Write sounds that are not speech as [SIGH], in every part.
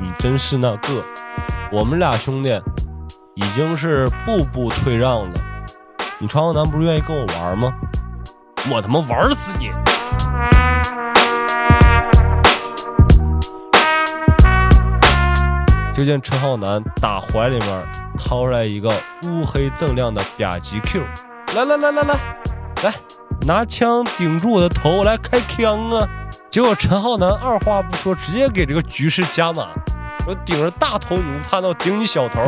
你真是那个，我们俩兄弟已经是步步退让了。你陈浩南不是愿意跟我玩吗？我他妈玩死你！就见陈浩南打怀里面掏出来一个乌黑锃亮的吧唧 Q，来来来来来来，拿枪顶住我的头来开枪啊！结果陈浩南二话不说，直接给这个局势加满，我顶着大头你不怕，那我顶你小头。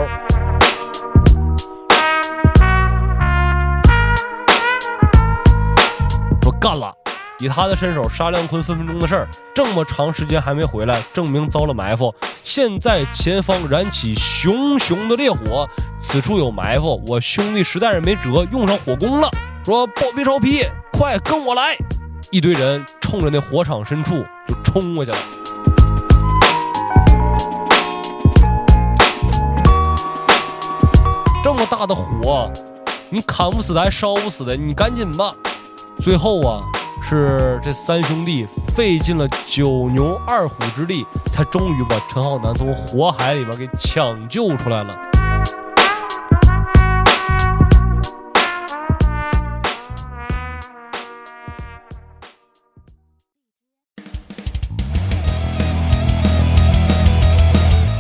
说干了。以他的身手杀亮坤分分钟的事儿，这么长时间还没回来，证明遭了埋伏。现在前方燃起熊熊的烈火，此处有埋伏，我兄弟实在是没辙，用上火攻了。说暴皮超皮，快跟我来！一堆人冲着那火场深处就冲过去了。这么大的火，你砍不死的，还烧不死的，你赶紧吧。最后啊。是这三兄弟费尽了九牛二虎之力，才终于把陈浩南从火海里边给抢救出来了。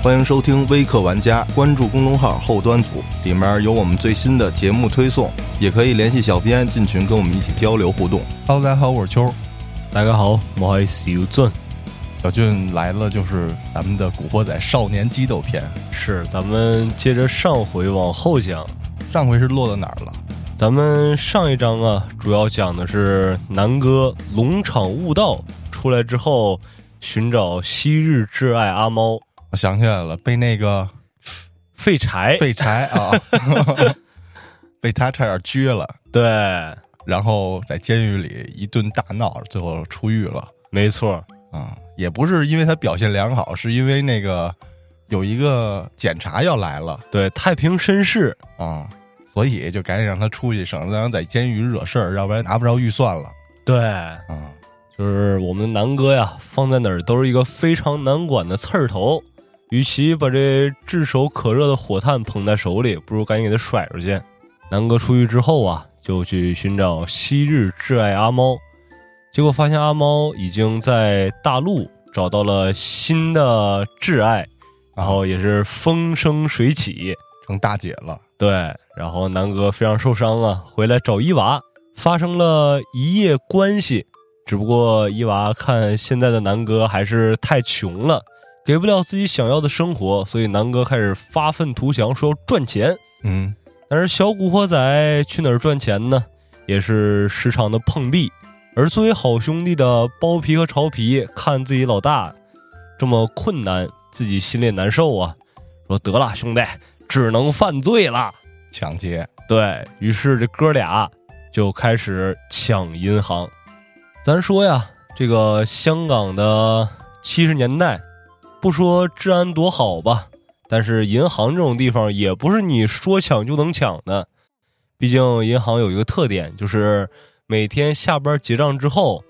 欢迎收听微客玩家，关注公众号后端组，里面有我们最新的节目推送，也可以联系小编进群跟我们一起交流互动。Hello，大家好，我是秋。大家好，我是小俊。小俊来了，就是咱们的《古惑仔少年激斗篇》。是，咱们接着上回往后讲。上回是落到哪儿了？咱们上一章啊，主要讲的是南哥龙场悟道出来之后，寻找昔日挚爱阿猫。我想起来了，被那个废柴，废柴啊，[LAUGHS] 被他差点撅了。对，然后在监狱里一顿大闹，最后出狱了。没错，啊，也不是因为他表现良好，是因为那个有一个检查要来了。对，太平绅士啊，所以就赶紧让他出去，省得让在监狱惹事儿，要不然拿不着预算了。对，啊。就是我们的南哥呀，放在哪儿都是一个非常难管的刺儿头。与其把这炙手可热的火炭捧在手里，不如赶紧给他甩出去。南哥出狱之后啊，就去寻找昔日挚爱阿猫，结果发现阿猫已经在大陆找到了新的挚爱，然后也是风生水起，成大姐了。对，然后南哥非常受伤啊，回来找伊娃，发生了一夜关系。只不过伊娃看现在的南哥还是太穷了。给不了自己想要的生活，所以南哥开始发愤图强，说要赚钱。嗯，但是小古惑仔去哪儿赚钱呢？也是时常的碰壁。而作为好兄弟的包皮和潮皮，看自己老大这么困难，自己心里难受啊。说得了，兄弟，只能犯罪了，抢劫。对于是，这哥俩就开始抢银行。咱说呀，这个香港的七十年代。不说治安多好吧，但是银行这种地方也不是你说抢就能抢的。毕竟银行有一个特点，就是每天下班结账之后，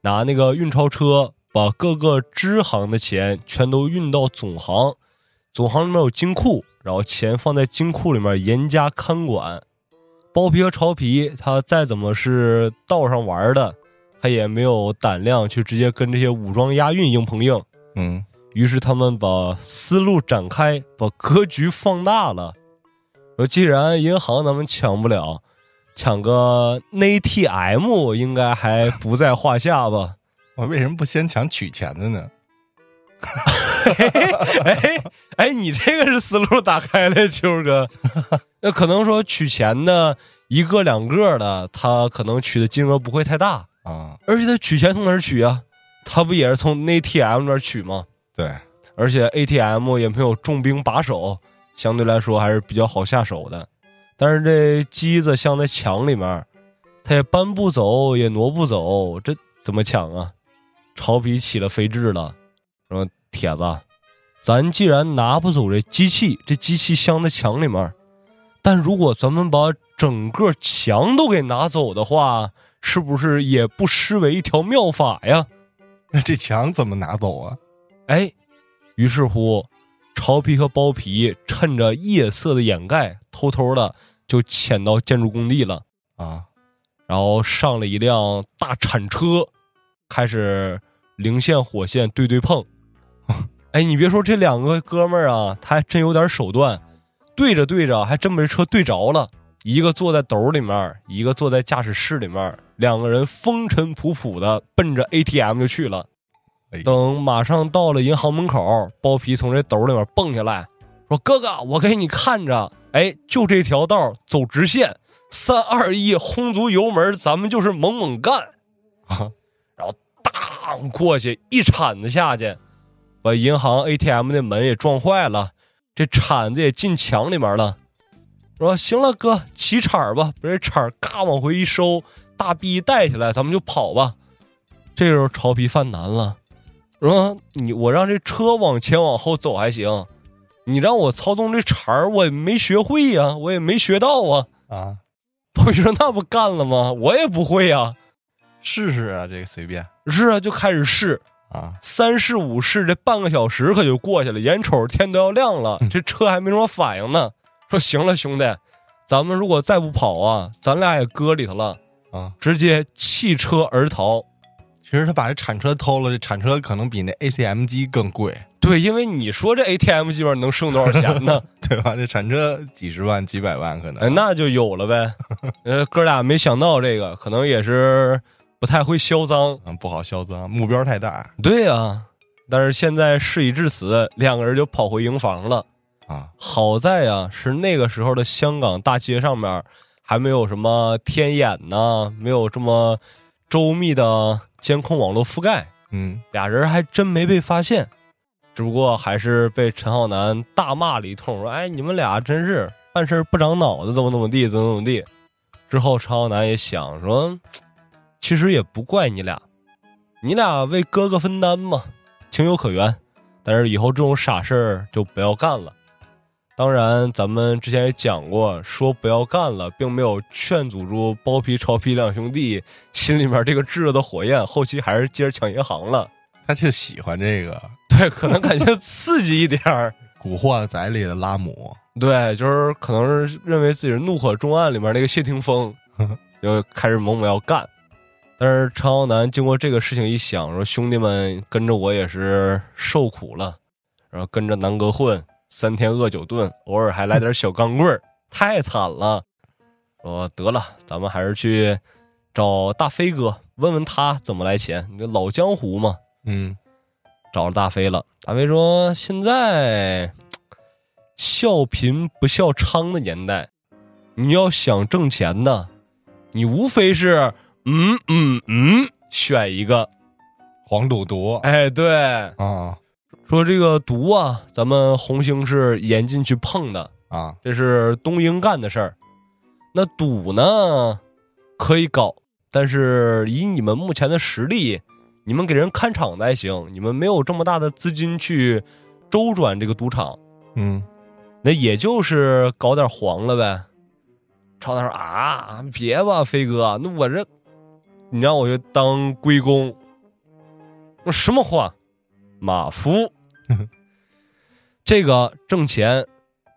拿那个运钞车把各个支行的钱全都运到总行，总行里面有金库，然后钱放在金库里面严加看管。包皮和潮皮他再怎么是道上玩的，他也没有胆量去直接跟这些武装押运硬碰硬。嗯。于是他们把思路展开，把格局放大了。说既然银行咱们抢不了，抢个 ATM 应该还不在话下吧？[LAUGHS] 我为什么不先抢取钱的呢？哎哎，你这个是思路打开了，秋哥。[LAUGHS] 那可能说取钱的一个两个的，他可能取的金额不会太大啊。而且他取钱从哪儿取啊？他不也是从 ATM 那儿取吗？对，而且 ATM 也没有重兵把守，相对来说还是比较好下手的。但是这机子镶在墙里面，他也搬不走，也挪不走，这怎么抢啊？潮皮起了飞智了，说：“铁子，咱既然拿不走这机器，这机器镶在墙里面，但如果咱们把整个墙都给拿走的话，是不是也不失为一条妙法呀？那这墙怎么拿走啊？哎，于是乎，潮皮和包皮趁着夜色的掩盖，偷偷的就潜到建筑工地了啊，然后上了一辆大铲车，开始零线火线对对碰。[LAUGHS] 哎，你别说，这两个哥们儿啊，他还真有点手段，对着对着，还真把这车对着了。一个坐在斗里面，一个坐在驾驶室里面，两个人风尘仆仆的奔着 ATM 就去了。等马上到了银行门口，包皮从这斗里面蹦下来，说：“哥哥，我给你看着，哎，就这条道走直线，三二一，轰足油门，咱们就是猛猛干。”啊，然后当过去一铲子下去。把银行 ATM 的门也撞坏了，这铲子也进墙里面了，说行了，哥，起铲吧，把这铲嘎往回一收，大臂带起来，咱们就跑吧。这时候曹皮犯难了，说你我让这车往前往后走还行，你让我操纵这铲我也没学会呀，我也没学到啊。啊，包皮说那不干了吗？我也不会呀，试试啊，这个随便。是啊，就开始试。啊，三试五试，这半个小时可就过去了，眼瞅着天都要亮了，这车还没什么反应呢。说行了，兄弟，咱们如果再不跑啊，咱俩也搁里头了啊，直接弃车而逃。其实他把这铲车偷了，这铲车可能比那 ATM 机更贵。对，因为你说这 ATM 机上能剩多少钱呢？[LAUGHS] 对吧？这铲车几十万、几百万可能，那就有了呗。[LAUGHS] 呃，哥俩没想到这个，可能也是。不太会销赃，嗯，不好销赃，目标太大。对呀，但是现在事已至此，两个人就跑回营房了。啊，好在啊，是那个时候的香港大街上面还没有什么天眼呐，没有这么周密的监控网络覆盖。嗯，俩人还真没被发现，只不过还是被陈浩南大骂了一通，说：“哎，你们俩真是办事不长脑子，怎么怎么地，怎么怎么地。”之后陈浩南也想说。其实也不怪你俩，你俩为哥哥分担嘛，情有可原。但是以后这种傻事儿就不要干了。当然，咱们之前也讲过，说不要干了，并没有劝阻住包皮、潮皮两兄弟心里面这个炙热的火焰，后期还是接着抢银行了。他就喜欢这个，对，可能感觉刺激一点儿，《古惑仔》里的拉姆，对，就是可能是认为自己是《怒火重案》里面那个谢霆锋，[LAUGHS] 就开始猛猛要干。但是陈浩南经过这个事情一想，说兄弟们跟着我也是受苦了，然后跟着南哥混，三天饿九顿，偶尔还来点小钢棍儿，[LAUGHS] 太惨了。说得了，咱们还是去找大飞哥，问问他怎么来钱。你这老江湖嘛，嗯，找着大飞了。大飞说：“现在笑贫不笑娼的年代，你要想挣钱呢，你无非是。”嗯嗯嗯，选一个黄赌毒。哎，对啊，说这个毒啊，咱们红星是严禁去碰的啊，这是东英干的事儿。那赌呢，可以搞，但是以你们目前的实力，你们给人看场子还行，你们没有这么大的资金去周转这个赌场。嗯，那也就是搞点黄了呗。朝他说啊，别吧，飞哥，那我这。你让我去当龟公，说什么话？马夫，[LAUGHS] 这个挣钱，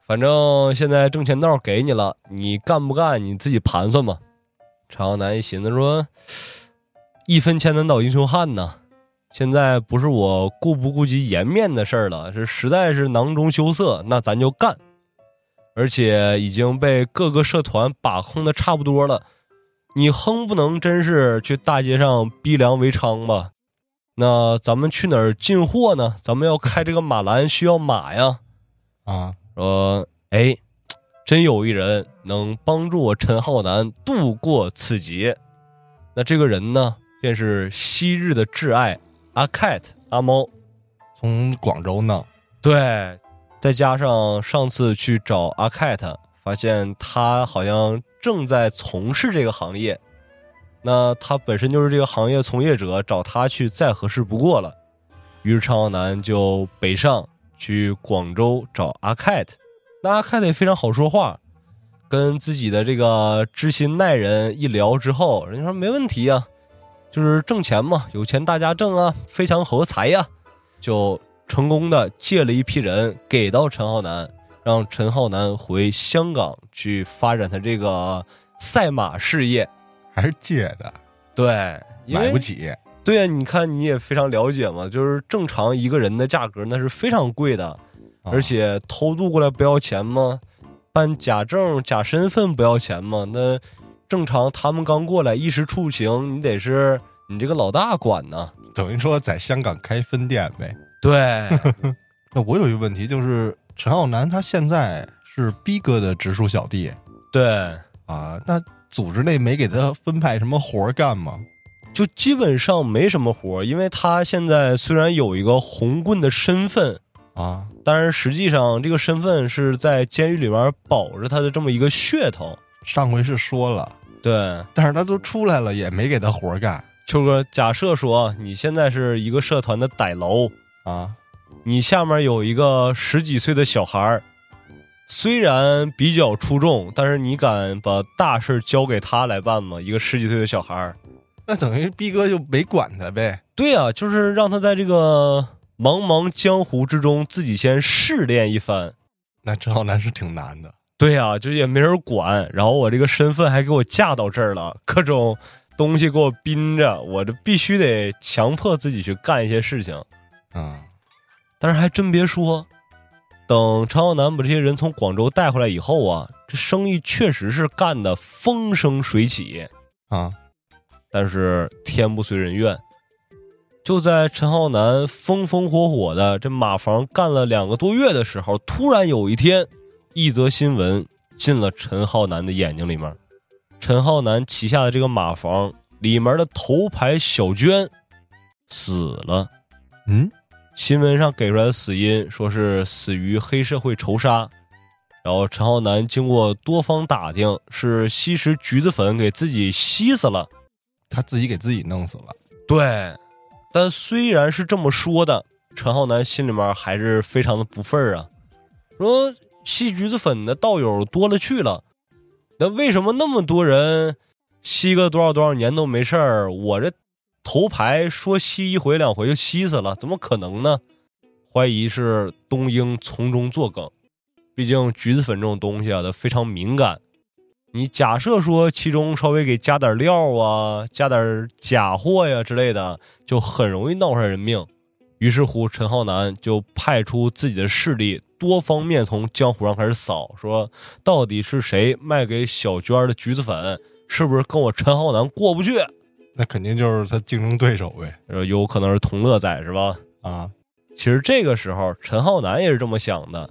反正现在挣钱道给你了，你干不干你自己盘算吧。陈浩南一寻思说：“一分钱难倒英雄汉呐，现在不是我顾不顾及颜面的事儿了，是实在是囊中羞涩，那咱就干。而且已经被各个社团把控的差不多了。”你哼不能真是去大街上逼良为娼吧？那咱们去哪儿进货呢？咱们要开这个马兰需要马呀！啊，说哎，[TSK] 真有一人能帮助我陈浩南度过此劫。那这个人呢，便是昔日的挚爱阿 cat 阿猫，从广州呢。对，再加上上次去找阿 cat，发现他好像。正在从事这个行业，那他本身就是这个行业从业者，找他去再合适不过了。于是陈浩南就北上去广州找阿凯特。那阿凯特也非常好说话，跟自己的这个知心爱人一聊之后，人家说没问题呀、就是挣钱嘛，有钱大家挣啊，非常合财呀，就成功的借了一批人给到陈浩南，让陈浩南回香港去发展他这个赛马事业。还是借的，对，因为买不起。对呀、你看你也非常了解嘛，就是正常一个人的价格那是非常贵的，啊而且偷渡过来不要钱吗？办假证、假身份不要钱吗？那正常他们刚过来，衣食住行你得是你这个老大管呢。等于说在香港开分店呗。对，[LAUGHS] 那我有一个问题，就是陈浩南他现在是逼哥的直属小弟对，啊，那组织内没给他分派什么活儿干吗？就基本上没什么活儿，因为他现在虽然有一个红棍的身份，啊，但是实际上这个身份是在监狱里边保着他的这么一个噱头。上回是说了，对，但是他都出来了，也没给他活儿干秋哥，假设说你现在是一个社团的歹楼，啊。你下面有一个十几岁的小孩儿，虽然比较出众，但是你敢把大事交给他来办吗？一个十几岁的小孩儿，那等于逼哥就没管他呗。对啊、就是让他在这个茫茫江湖之中自己先试炼一番。那陈浩南是挺难的。对呀、就也没人管，然后我这个身份还给我架到这儿了，各种东西给我逼着，我这必须得强迫自己去干一些事情。嗯，但是还真别说，等陈浩南把这些人从广州带回来以后啊，这生意确实是干得风生水起。啊，但是天不遂人愿，就在陈浩南风风火火的这马房干了两个多月的时候，突然有一天，一则新闻进了陈浩南的眼睛里面。陈浩南旗下的这个马房里面的头牌小娟死了。嗯，新闻上给出来的死因说是死于黑社会仇杀，然后陈浩南经过多方打听，是吸食橘子粉给自己吸死了。他自己给自己弄死了。对，但虽然是这么说的，陈浩南心里面还是非常的不忿儿啊，说吸橘子粉的道友多了去了，那为什么那么多人吸个多少多少年都没事儿，我这头牌说吸一回两回就吸死了，怎么可能呢？怀疑是东英从中作梗，毕竟橘子粉这种东西啊，它非常敏感。你假设说其中稍微给加点料啊，加点假货呀之类的，就很容易闹上人命。于是乎，陈浩南就派出自己的势力，多方面从江湖上开始扫，说到底是谁卖给小娟的橘子粉，是不是跟我陈浩南过不去？那肯定就是他竞争对手呗。呃，有可能是同乐仔是吧？啊，其实这个时候，陈浩南也是这么想的，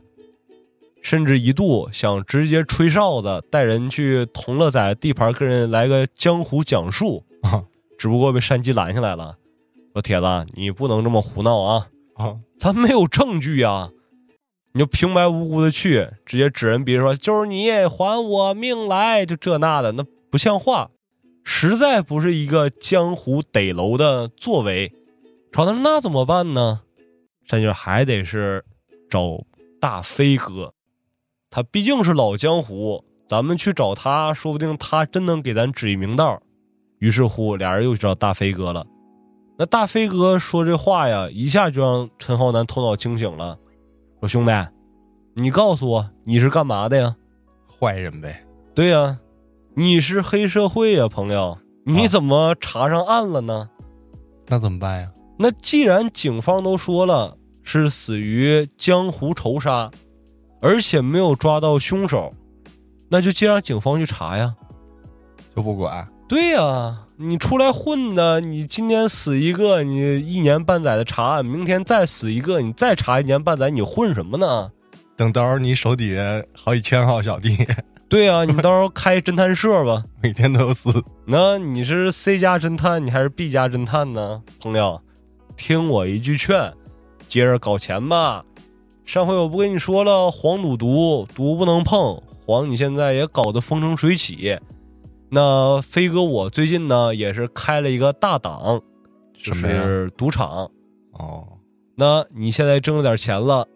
甚至一度想直接吹哨子，带人去同乐仔地盘跟人来个江湖讲述，啊 [LAUGHS] 只不过被山鸡拦下来了，说铁子，你不能这么胡闹啊，啊，[LAUGHS] 咱没有证据呀，你就平白无故的去，直接指人鼻子说就是你还我命来，就这那的，那不像话，实在不是一个江湖逮楼的作为。朝他说那怎么办呢？山姐还得是找大飞哥，他毕竟是老江湖，咱们去找他，说不定他真能给咱指一明道。于是乎，俩人又去找大飞哥了。那大飞哥说这话呀，一下就让陈浩南头脑清醒了，说：“兄弟，你告诉我你是干嘛的呀？坏人呗。对呀、你是黑社会呀，朋友，你啊怎么查上案了呢？那怎么办呀？那既然警方都说了是死于江湖仇杀，而且没有抓到凶手，那就既让警方去查呀。就不管对呀、你出来混的，你今天死一个，你一年半载的查案，明天再死一个，你再查一年半载，你混什么呢？等到时候你手底下好几千号小弟，对啊、你到时候开侦探社吧。[LAUGHS] 每天都有死。那你是 C 加侦探，你还是 B 加侦探呢？朋友，听我一句劝，接着搞钱吧。上回我不跟你说了，黄赌毒，毒不能碰。黄你现在也搞得风生水起。那飞哥我最近呢也是开了一个大档，就是赌场。哦，那你现在挣了点钱了，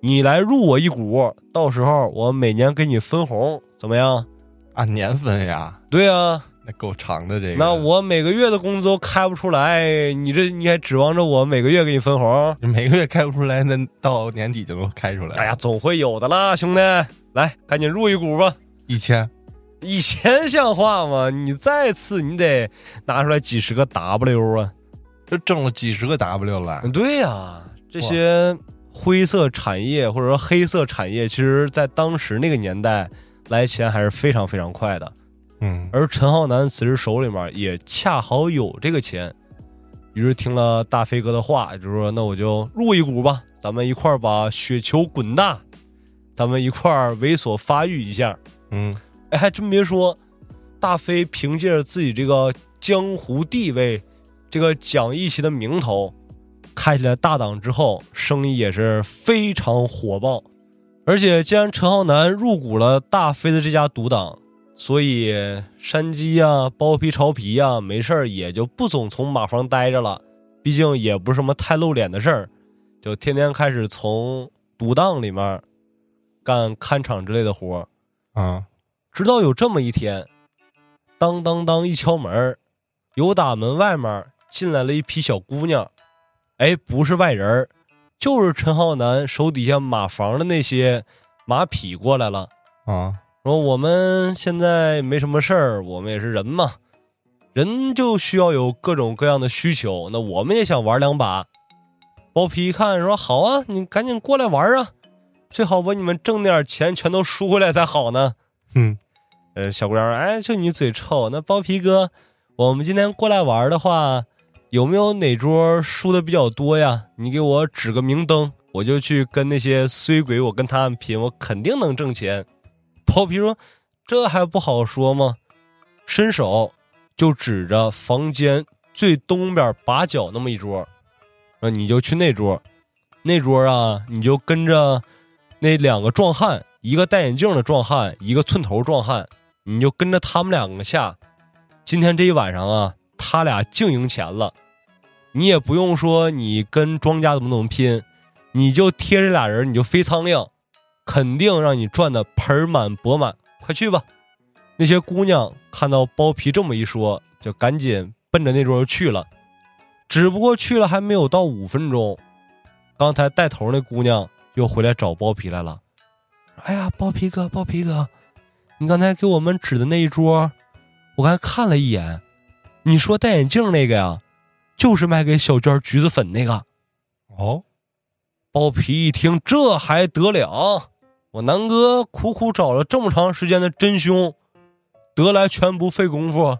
你来入我一股，到时候我每年给你分红，怎么样？按年分呀，对啊，那够长的这个。那我每个月的工资都开不出来，你这你还指望着我每个月给你分红？每个月开不出来，那到年底就能开出来。哎呀，总会有的啦，兄弟，来，赶紧入一股吧。一千，以前像话吗？你再次你得拿出来几十个 W 啊！这挣了几十个 W 了。对呀，这些灰色产业或者说黑色产业，其实在当时那个年代来钱还是非常非常快的。嗯，而陈浩南此时手里面也恰好有这个钱，于是听了大飞哥的话，就说：“那我就入一股吧，咱们一块儿把雪球滚大，咱们一块儿猥琐发育一下。”嗯，哎，还真别说，大飞凭借着自己这个江湖地位，这个讲义气的名头，开起来大档之后，生意也是非常火爆。而且，既然陈浩南入股了大飞的这家独党，所以山鸡呀、包皮、潮皮呀，没事儿也就不总从马房待着了。毕竟也不是什么太露脸的事儿，就天天开始从独档里面干看场之类的活儿。啊，直到有这么一天，当当当一敲门，有打门外面进来了一批小姑娘，哎，不是外人就是陈浩南手底下马房的那些马匹过来了。啊，说我们现在没什么事儿，我们也是人嘛，人就需要有各种各样的需求，那我们也想玩两把。包皮一看说：“好啊，你赶紧过来玩啊，最好把你们挣点钱全都输回来才好呢。”嗯，呃，小姑娘，哎，就你嘴臭。那包皮哥，我们今天过来玩的话，有没有哪桌输的比较多呀？你给我指个明灯，我就去跟那些衰鬼，我跟他们拼，我肯定能挣钱。包皮说：“这还不好说吗？”伸手就指着房间最东边把角那么一桌，说：“你就去那桌，那桌啊，你就跟着那两个壮汉。”一个戴眼镜的壮汉，一个寸头壮汉，你就跟着他们两个下。今天这一晚上啊，他俩净赢钱了。你也不用说你跟庄家怎么怎么拼，你就贴这俩人，你就飞苍蝇，肯定让你赚的盆满钵满。快去吧！那些姑娘看到包皮这么一说，就赶紧奔着那桌去了。只不过去了还没有到五分钟，刚才带头那姑娘又回来找包皮来了。哎呀，包皮哥，包皮哥，你刚才给我们指的那一桌，我刚才看了一眼，你说戴眼镜那个呀，就是卖给小娟橘子粉那个。哦，包皮一听，这还得了？我南哥苦苦找了这么长时间的真凶，得来全不费工夫，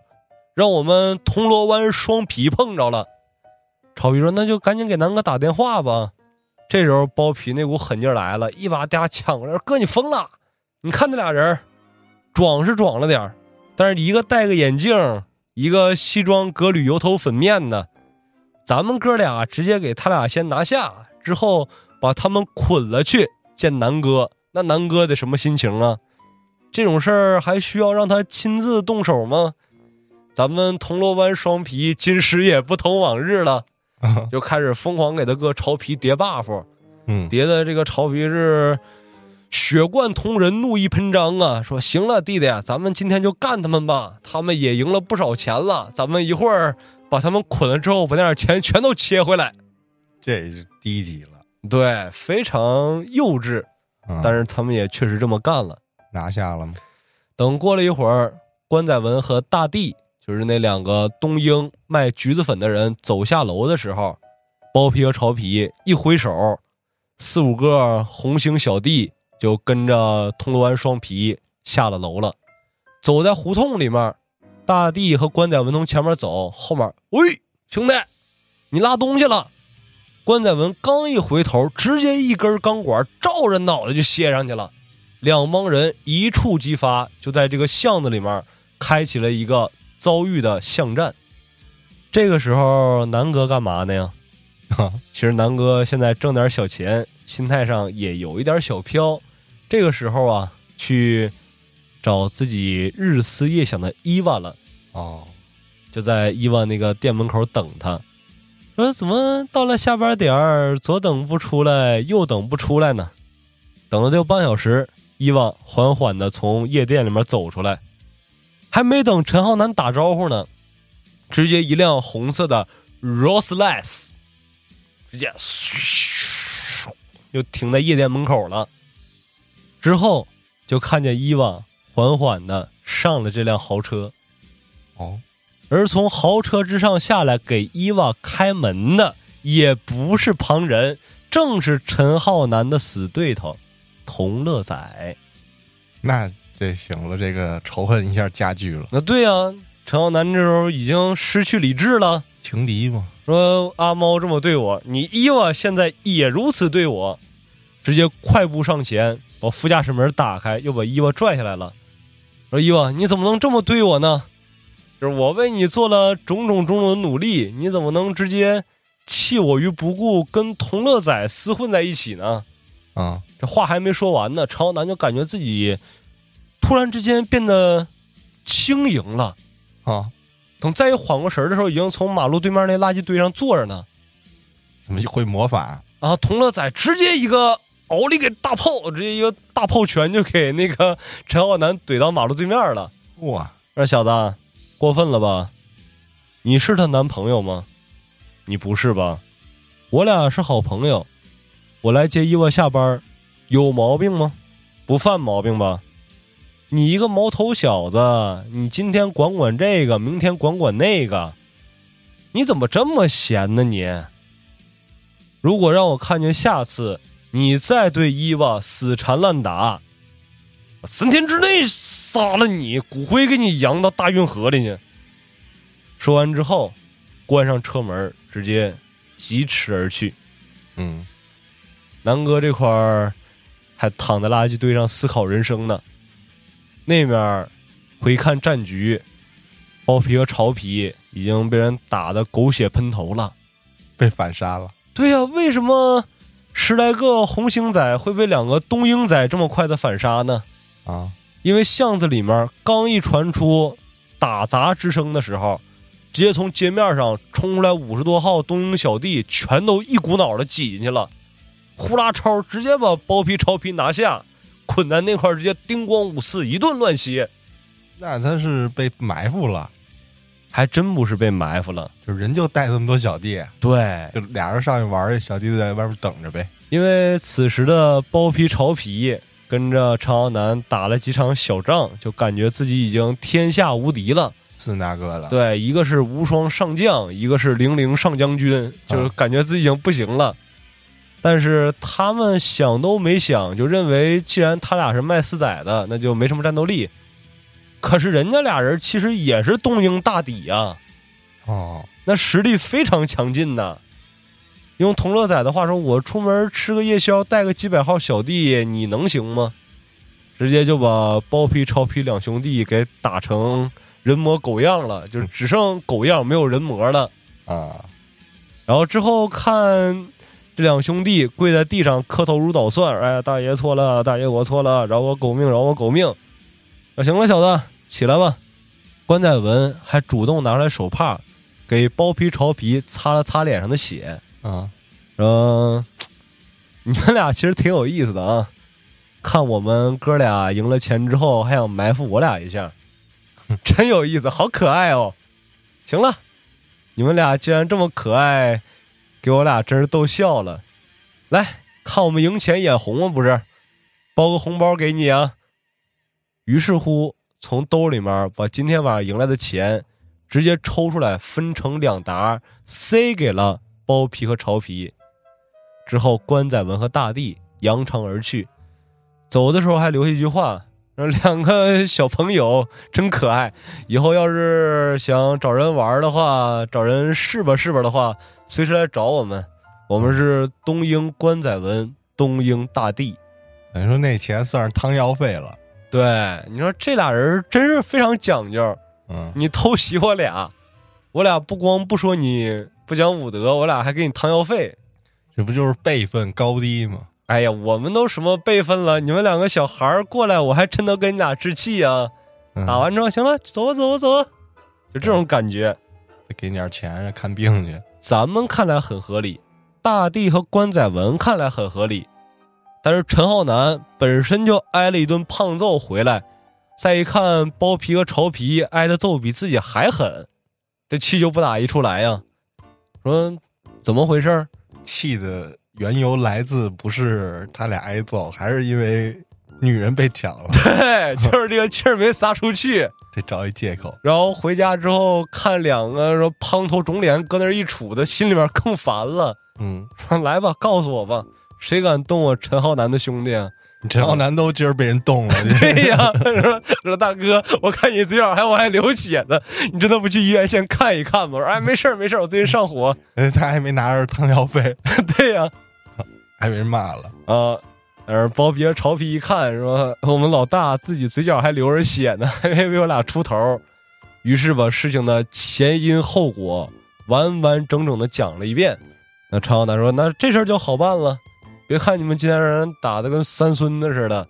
让我们铜锣湾双皮碰着了。超皮说：“那就赶紧给南哥打电话吧。”这时候，包皮那股狠劲来了，一把大家抢过来，哥，你疯了！你看那俩人，壮是壮了点但是一个戴个眼镜，一个西装革履、油头粉面的，咱们哥俩直接给他俩先拿下，之后把他们捆了去见南哥。那南哥得什么心情啊？这种事儿还需要让他亲自动手吗？咱们铜锣湾双皮今时也不同往日了。就开始疯狂给他哥潮皮叠 buff，嗯，叠的这个潮皮是血贯同人，怒意喷张啊！说行了，弟弟，咱们今天就干他们吧，他们也赢了不少钱了，咱们一会儿把他们捆了之后，把那点钱全都切回来。这是低级了，对，非常幼稚，但是他们也确实这么干了，拿下了吗？等过了一会儿，关载文和大地。就是那两个东英卖橘子粉的人走下楼的时候，包皮和潮皮一挥手，四五个红星小弟就跟着铜锣湾双皮下了楼了。走在胡同里面，大地和关载文从前面走，后面喂兄弟，你拉东西了。关载文刚一回头，直接一根钢管照着脑袋就卸上去了。两帮人一触即发，就在这个巷子里面开启了一个。遭遇的巷战，这个时候南哥干嘛呢呀？[LAUGHS] 其实南哥现在挣点小钱，心态上也有一点小飘。这个时候啊，去找自己日思夜想的伊娃了。哦，就在伊娃那个店门口等他。说怎么到了下班点儿，左等不出来，右等不出来呢？等了得有半小时，伊娃缓缓的从夜店里面走出来。还没等陈浩南打招呼呢，直接一辆红色的 Rolls-Royce 直接嗖就停在夜店门口了。之后就看见伊娃缓缓的上了这辆豪车，哦，而从豪车之上下来给伊娃开门的也不是旁人，正是陈浩南的死对头童乐仔。那这行了，这个仇恨一下加剧了，那对呀、陈浩南这时候已经失去理智了，情敌嘛，说阿猫这么对我，你伊娃现在也如此对我，直接快步上前把副驾驶门打开，又把伊娃拽下来了。说伊娃，你怎么能这么对我呢？就是我为你做了种种种种的努力，你怎么能直接弃我于不顾，跟同乐仔厮混在一起呢？啊，这话还没说完呢，陈浩南就感觉自己突然之间变得轻盈了。啊，等再一缓过神儿的时候，已经从马路对面那垃圾堆上坐着呢。怎么会魔法？啊，同乐仔直接一个奥利给大炮，直接一个大炮拳就给那个陈浩南怼到马路对面了。哇，说小子，过分了吧？你是她男朋友吗？你不是吧？我俩是好朋友，我来接伊娃下班，有毛病吗？不犯毛病吧？你一个毛头小子，你今天管管这个，明天管管那个，你怎么这么闲呢你？如果让我看见下次你再对伊娃死缠烂打，我三天之内杀了你，骨灰给你扬到大运河里去。说完之后，关上车门，直接疾驰而去。嗯，南哥这块儿还躺在垃圾堆上思考人生呢。那面回看战局，包皮和潮皮已经被人打得狗血喷头了。被反杀了，对呀、为什么十来个红星仔会被两个东英仔这么快的反杀呢？啊，因为巷子里面刚一传出打砸之声的时候，直接从街面上冲出来五十多号东英小弟，全都一股脑的挤进去了。呼啦超直接把包皮超皮拿下，捆在那块，直接叮咣五四一顿乱袭，那他是被埋伏了，还真不是被埋伏了。就人就带这么多小弟，对，就俩人上去玩，小弟就在外面等着呗。因为此时的包皮潮皮跟着常浩南打了几场小仗，就感觉自己已经天下无敌了。是那个了，对，一个是无双上将，一个是零零上将军，就是感觉自己已经不行了。但是他们想都没想，就认为既然他俩是卖四仔的，那就没什么战斗力。可是人家俩人其实也是东英大底呀、哦，那实力非常强劲呐。用同乐仔的话说，我出门吃个夜宵，带个几百号小弟，你能行吗？直接就把包皮、超皮两兄弟给打成人模狗样了，就是只剩狗样，没有人模了。啊，然后之后看这两兄弟跪在地上磕头如捣蒜，哎，大爷错了，大爷我错了，饶我狗命，饶我狗命。那行了，小子，起来吧。关在文还主动拿出来手帕，给包皮潮皮擦了擦脸上的血，啊，嗯：“你们俩其实挺有意思的啊，看我们哥俩赢了钱之后，还想埋伏我俩一下，[LAUGHS] 真有意思，好可爱哦。行了，你们俩既然这么可爱，给我俩真是逗笑了。来看我们赢钱眼红吗？不是，包个红包给你啊。于是乎，从兜里面把今天晚上赢来的钱直接抽出来，分成两沓，塞给了包皮和潮皮。之后，关载文和大地扬长而去，走的时候还留下一句话：“说两个小朋友真可爱，以后要是想找人玩的话，找人试吧试吧的话，随时来找我们。我们是东英关载文，东英大地。等于说那钱算是汤药费了。对，你说这俩人真是非常讲究。嗯，你偷袭我俩，[LAUGHS] 我俩不光不说你不讲武德，我俩还给你汤药费。这不就是辈分高低吗？哎呀，我们都什么辈分了？你们两个小孩儿过来，我还真能跟你俩置气啊、嗯打完之后，行了，走吧，走吧，走吧，就这种感觉。再给你点钱看病去。咱们看来很合理，大地和关载文看来很合理，但是陈浩南本身就挨了一顿胖揍回来，再一看包皮和潮皮挨的揍比自己还狠，这气就不打一处来呀。说怎么回事儿？气的缘由来自不是他俩挨揍，还是因为女人被抢了，[LAUGHS] 对，就是这个气儿没撒出去。[LAUGHS] 得找一借口。然后回家之后看两个说胖头肿脸搁那儿一杵的，心里面更烦了。嗯，说来吧，告诉我吧，谁敢动我陈浩南的兄弟啊？陈浩南都今儿被人动了，[LAUGHS] 对呀，说说大哥，我看你嘴角还往外流血呢，你真的不去医院先看一看吗？我说哎，没事儿没事儿，我最近上火。哎 [LAUGHS] 他还没拿着汤药费，[LAUGHS] 对呀、操还被人骂了。啊，而包皮和潮皮一看说我们老大自己嘴角还流着血呢，还没为我俩出头，于是把事情的前因后果完完整整的讲了一遍。那陈浩南说：“那这事儿就好办了，别看你们今天让人打的跟三孙子似的，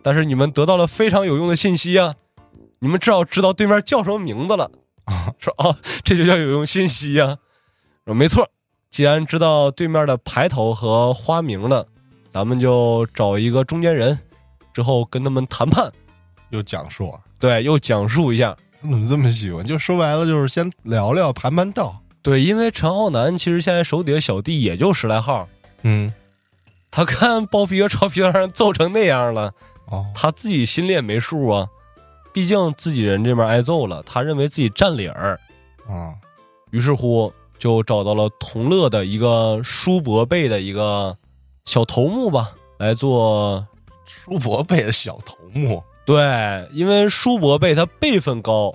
但是你们得到了非常有用的信息啊！你们至少知道对面叫什么名字了。[LAUGHS] 说哦，这就叫有用信息呀、说没错，既然知道对面的牌头和花名了，咱们就找一个中间人，之后跟他们谈判。又讲述，对，又讲述一下。他怎么这么喜欢？就说白了，就是先聊聊，盘盘道。对，因为陈浩南其实现在手底下小弟也就十来号，嗯，他看包皮和潮皮让人揍成那样了，哦，他自己心里也没数啊。毕竟自己人这边挨揍了，他认为自己占理儿，啊，于是乎就找到了同乐的一个叔伯辈的一个小头目吧，来做叔伯辈的小头目，对，因为叔伯辈他辈分高，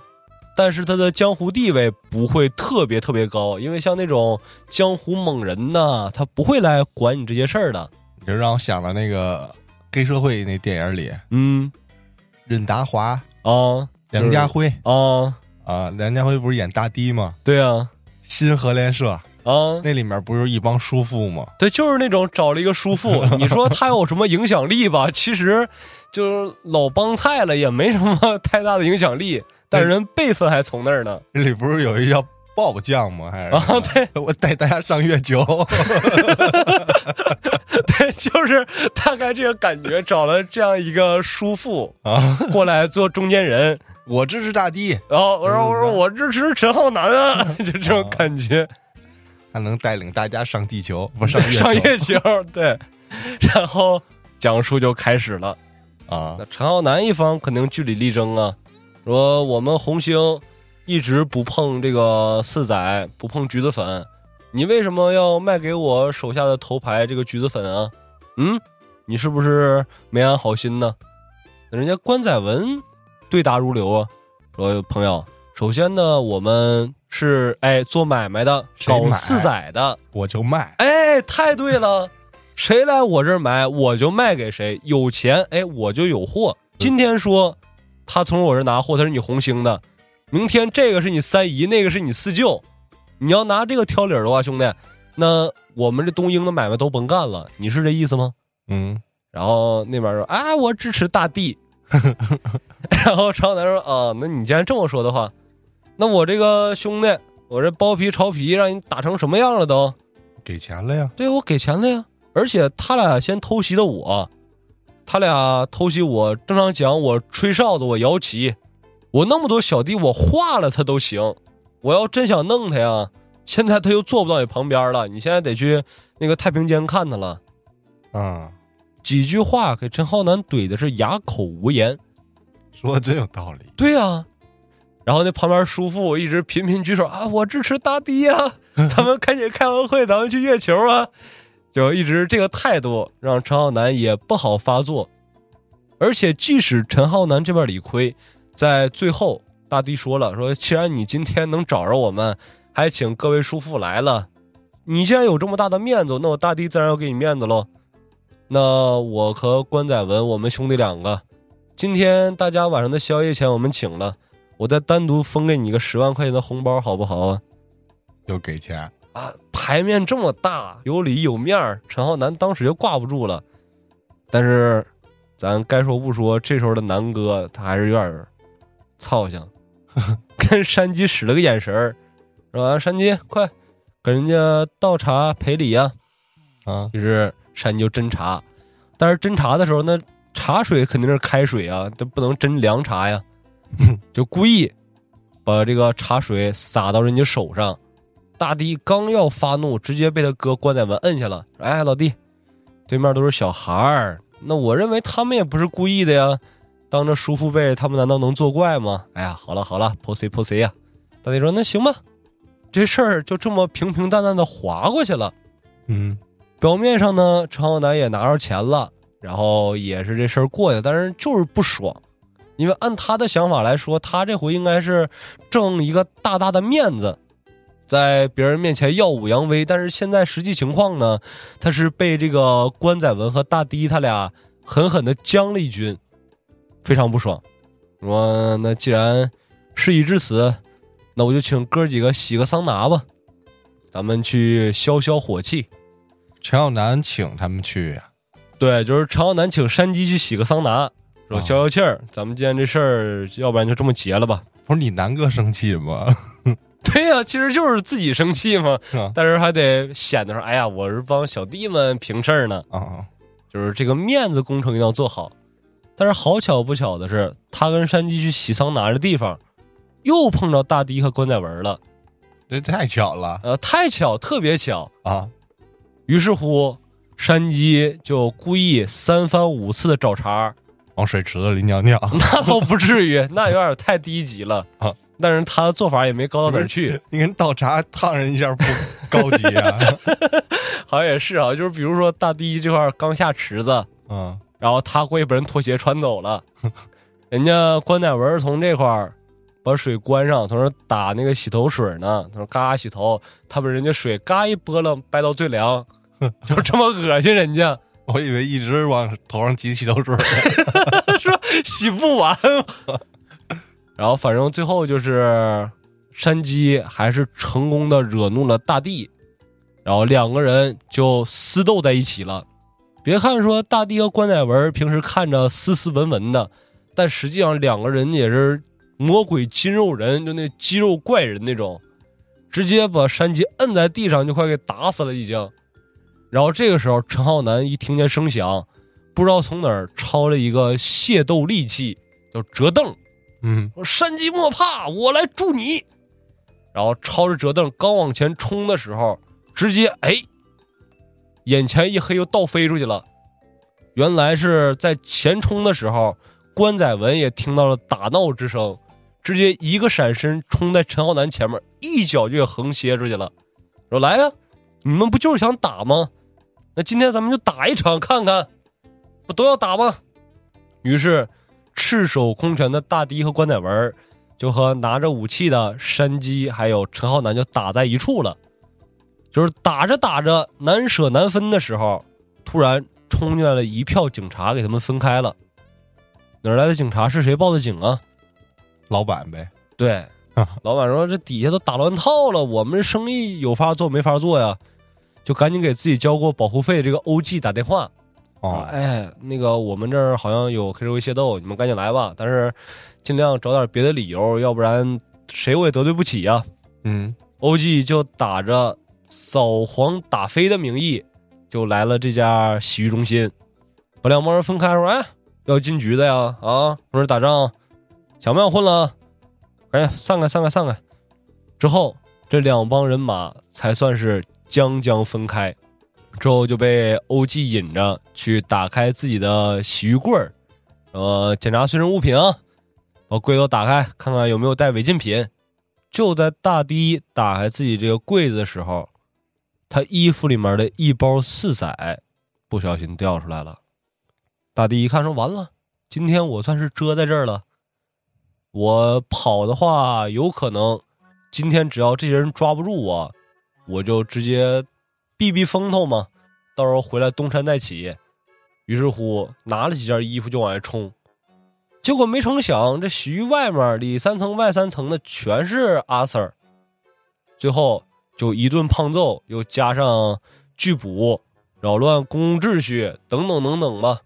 但是他的江湖地位不会特别特别高，因为像那种江湖猛人呐，他不会来管你这些事儿的。你就让我想到那个黑社会那电影里，嗯任达华、啊梁家辉啊，啊，梁家辉不是演大堤吗？对啊新合联社啊，那里面不是一帮叔父吗？对，就是那种找了一个叔父，[LAUGHS] 你说他有什么影响力吧？其实就是老帮菜了，也没什么 [LAUGHS] 太大的影响力，但是人辈分还从那儿呢。这里不是有一叫鲍酱吗？还是啊，对，我带大家上月球，对，[LAUGHS] [LAUGHS] 就是大概这个感觉，找了这样一个叔父啊，过来做中间人，我支持大地，然后我说我说我支持陈浩南啊，就这种感觉，他能带领大家上地球，不上月球上月球，对，然后讲述就开始了。啊那陈浩南一方肯定据理力争啊，说我们红星一直不碰这个四仔，不碰橘子粉，你为什么要卖给我手下的头牌这个橘子粉啊？嗯，你是不是没安好心呢？人家关载文对答如流啊，说朋友，首先呢，我们是哎做买卖的，搞四仔的，我就卖，哎，太对了，[LAUGHS] 谁来我这儿买，我就卖给谁。有钱，哎，我就有货。今天说他从我这儿拿货，他是你红星的，明天这个是你三姨，那个是你四舅。你要拿这个挑理儿的话，兄弟，那我们这东英的买卖都甭干了。你是这意思吗？嗯，然后那边说：“啊，我支持大地。[LAUGHS] ”然后朝南说：“啊，那你既然这么说的话，那我这个兄弟，我这包皮潮皮让你打成什么样了都？”给钱了呀，对我给钱了呀，而且他俩先偷袭的我，他俩偷袭我，正常讲我吹哨子，我摇旗，我那么多小弟，我化了他都行。我要真想弄他呀，现在他又坐不到你旁边了，你现在得去那个太平间看他了。啊，几句话给陈浩南怼的是哑口无言。说的真有道理，对呀、然后那旁边叔父一直频频举手啊，我支持大迪呀、[LAUGHS] 咱们赶紧开完会，咱们去月球啊！就一直这个态度，让陈浩南也不好发作。而且即使陈浩南这边理亏，在最后大迪说了，说既然你今天能找着我们，还请各位叔父来了，你既然有这么大的面子，那我大帝自然要给你面子喽。那我和关载文，我们兄弟两个，今天大家晚上的宵夜钱我们请了，我再单独分给你个十万块钱的红包，好不好啊？又给钱，啊，牌面这么大，有里有面儿，陈浩南当时就挂不住了。但是，咱该说不说，这时候的南哥他还是有点儿操性，[LAUGHS] 跟山鸡使了个眼神儿，说：“啊山鸡，快给人家倒茶赔礼呀、啊，于是山鸡就斟茶，但是斟茶的时候，那茶茶水肯定是开水啊，这不能斟凉茶呀，[LAUGHS] 就故意把这个茶水洒到人家手上。大弟刚要发怒，直接被他哥关在文摁下了。哎，老弟，对面都是小孩儿，那我认为他们也不是故意的呀。当着叔父辈，他们难道能作怪吗？哎呀，好了好了，破碎破碎呀！大弟说：“那行吧，这事儿就这么平平淡淡的划过去了。”嗯，表面上呢，陈浩南也拿着钱了，然后也是这事儿过去，但是就是不爽，因为按他的想法来说，他这回应该是挣一个大大的面子，在别人面前耀武扬威。但是现在实际情况呢，他是被这个关载文和大堤他俩狠狠的将了一军。非常不爽，说那既然事已至此，那我就请哥几个洗个桑拿吧，咱们去消消火气。陈浩南请他们去呀？对，就是陈浩南请山鸡去洗个桑拿，说消消气儿。咱们今天这事儿，要不然就这么结了吧？不是你南哥生气吗？[LAUGHS] 对呀，其实就是自己生气嘛，但是还得显得说，哎呀，我是帮小弟们平事儿呢。啊，就是这个面子工程一定要做好。但是好巧不巧的是，他跟山鸡去洗桑拿的地方，又碰着大迪和关载文了。这太巧了，呃，太巧，特别巧啊！于是乎，山鸡就故意三番五次的找茬，往水池子里尿尿。[LAUGHS] 那倒不至于，那有点太低级了啊！但是他的做法也没高到哪儿去。[LAUGHS] 你跟倒茶烫人一下不高级啊？[LAUGHS] 好像也是啊，就是比如说大迪这块刚下池子，嗯。然后他过去把人拖鞋穿走了，人家关乃文从这块儿把水关上，他说打那个洗头水呢，他说嘎洗头，他把人家水嘎一拨楞掰到最凉，就这么恶心人家。[LAUGHS] 我以为一直往头上挤洗头水，[LAUGHS] 说洗不完。[LAUGHS] 然后反正最后就是山鸡还是成功的惹怒了大地，然后两个人就厮斗在一起了。别看说大地和关乃文平时看着斯斯文文的，但实际上两个人也是魔鬼筋肉人，就那肌肉怪人那种，直接把山鸡摁在地上就快给打死了已经。然后这个时候陈浩南一听见声响，不知道从哪儿抄了一个械斗利器，叫折凳。嗯，山鸡莫怕，我来助你。然后抄着折凳刚往前冲的时候，直接哎。眼前一黑，又倒飞出去了。原来是在前冲的时候，关载文也听到了打闹之声，直接一个闪身冲在陈浩南前面，一脚就给横切出去了。说：“来呀，你们不就是想打吗？那今天咱们就打一场看看，不都要打吗？”于是，赤手空拳的大堤和关乃文就和拿着武器的山鸡还有陈浩南就打在一处了。就是打着打着难舍难分的时候，突然冲进来了一票警察，给他们分开了。哪来的警察？是谁报的警啊？老板呗。对，老板说这底下都打乱套了，我们生意有法做没法做呀，就赶紧给自己交过保护费这个 OG 打电话。哦，哎，那个我们这儿好像有黑社会械斗，你们赶紧来吧。但是尽量找点别的理由，要不然谁我也得罪不起呀。嗯，OG 就打着。扫黄打非的名义，就来了这家洗浴中心，把两帮人分开，说：“哎，要进局的呀，啊，不是打仗，想不想混了？哎，散开，散开，散开。”之后，这两帮人马才算是将将分开。之后就被欧记引着去打开自己的洗浴柜儿，呃，检查随身物品，把柜子打开，看看有没有带违禁品。就在大堤打开自己这个柜子的时候。他衣服里面的一包四仔不小心掉出来了，大弟一看说：“完了，今天我算是遮在这儿了。我跑的话，有可能今天只要这些人抓不住我，我就直接避避风头嘛。到时候回来东山再起。”于是乎，拿了几件衣服就往外冲，结果没成想，这洗浴外面里三层外三层的全是阿 Sir，最后。就一顿胖揍，又加上拒捕、扰乱公共秩序等等等等吧，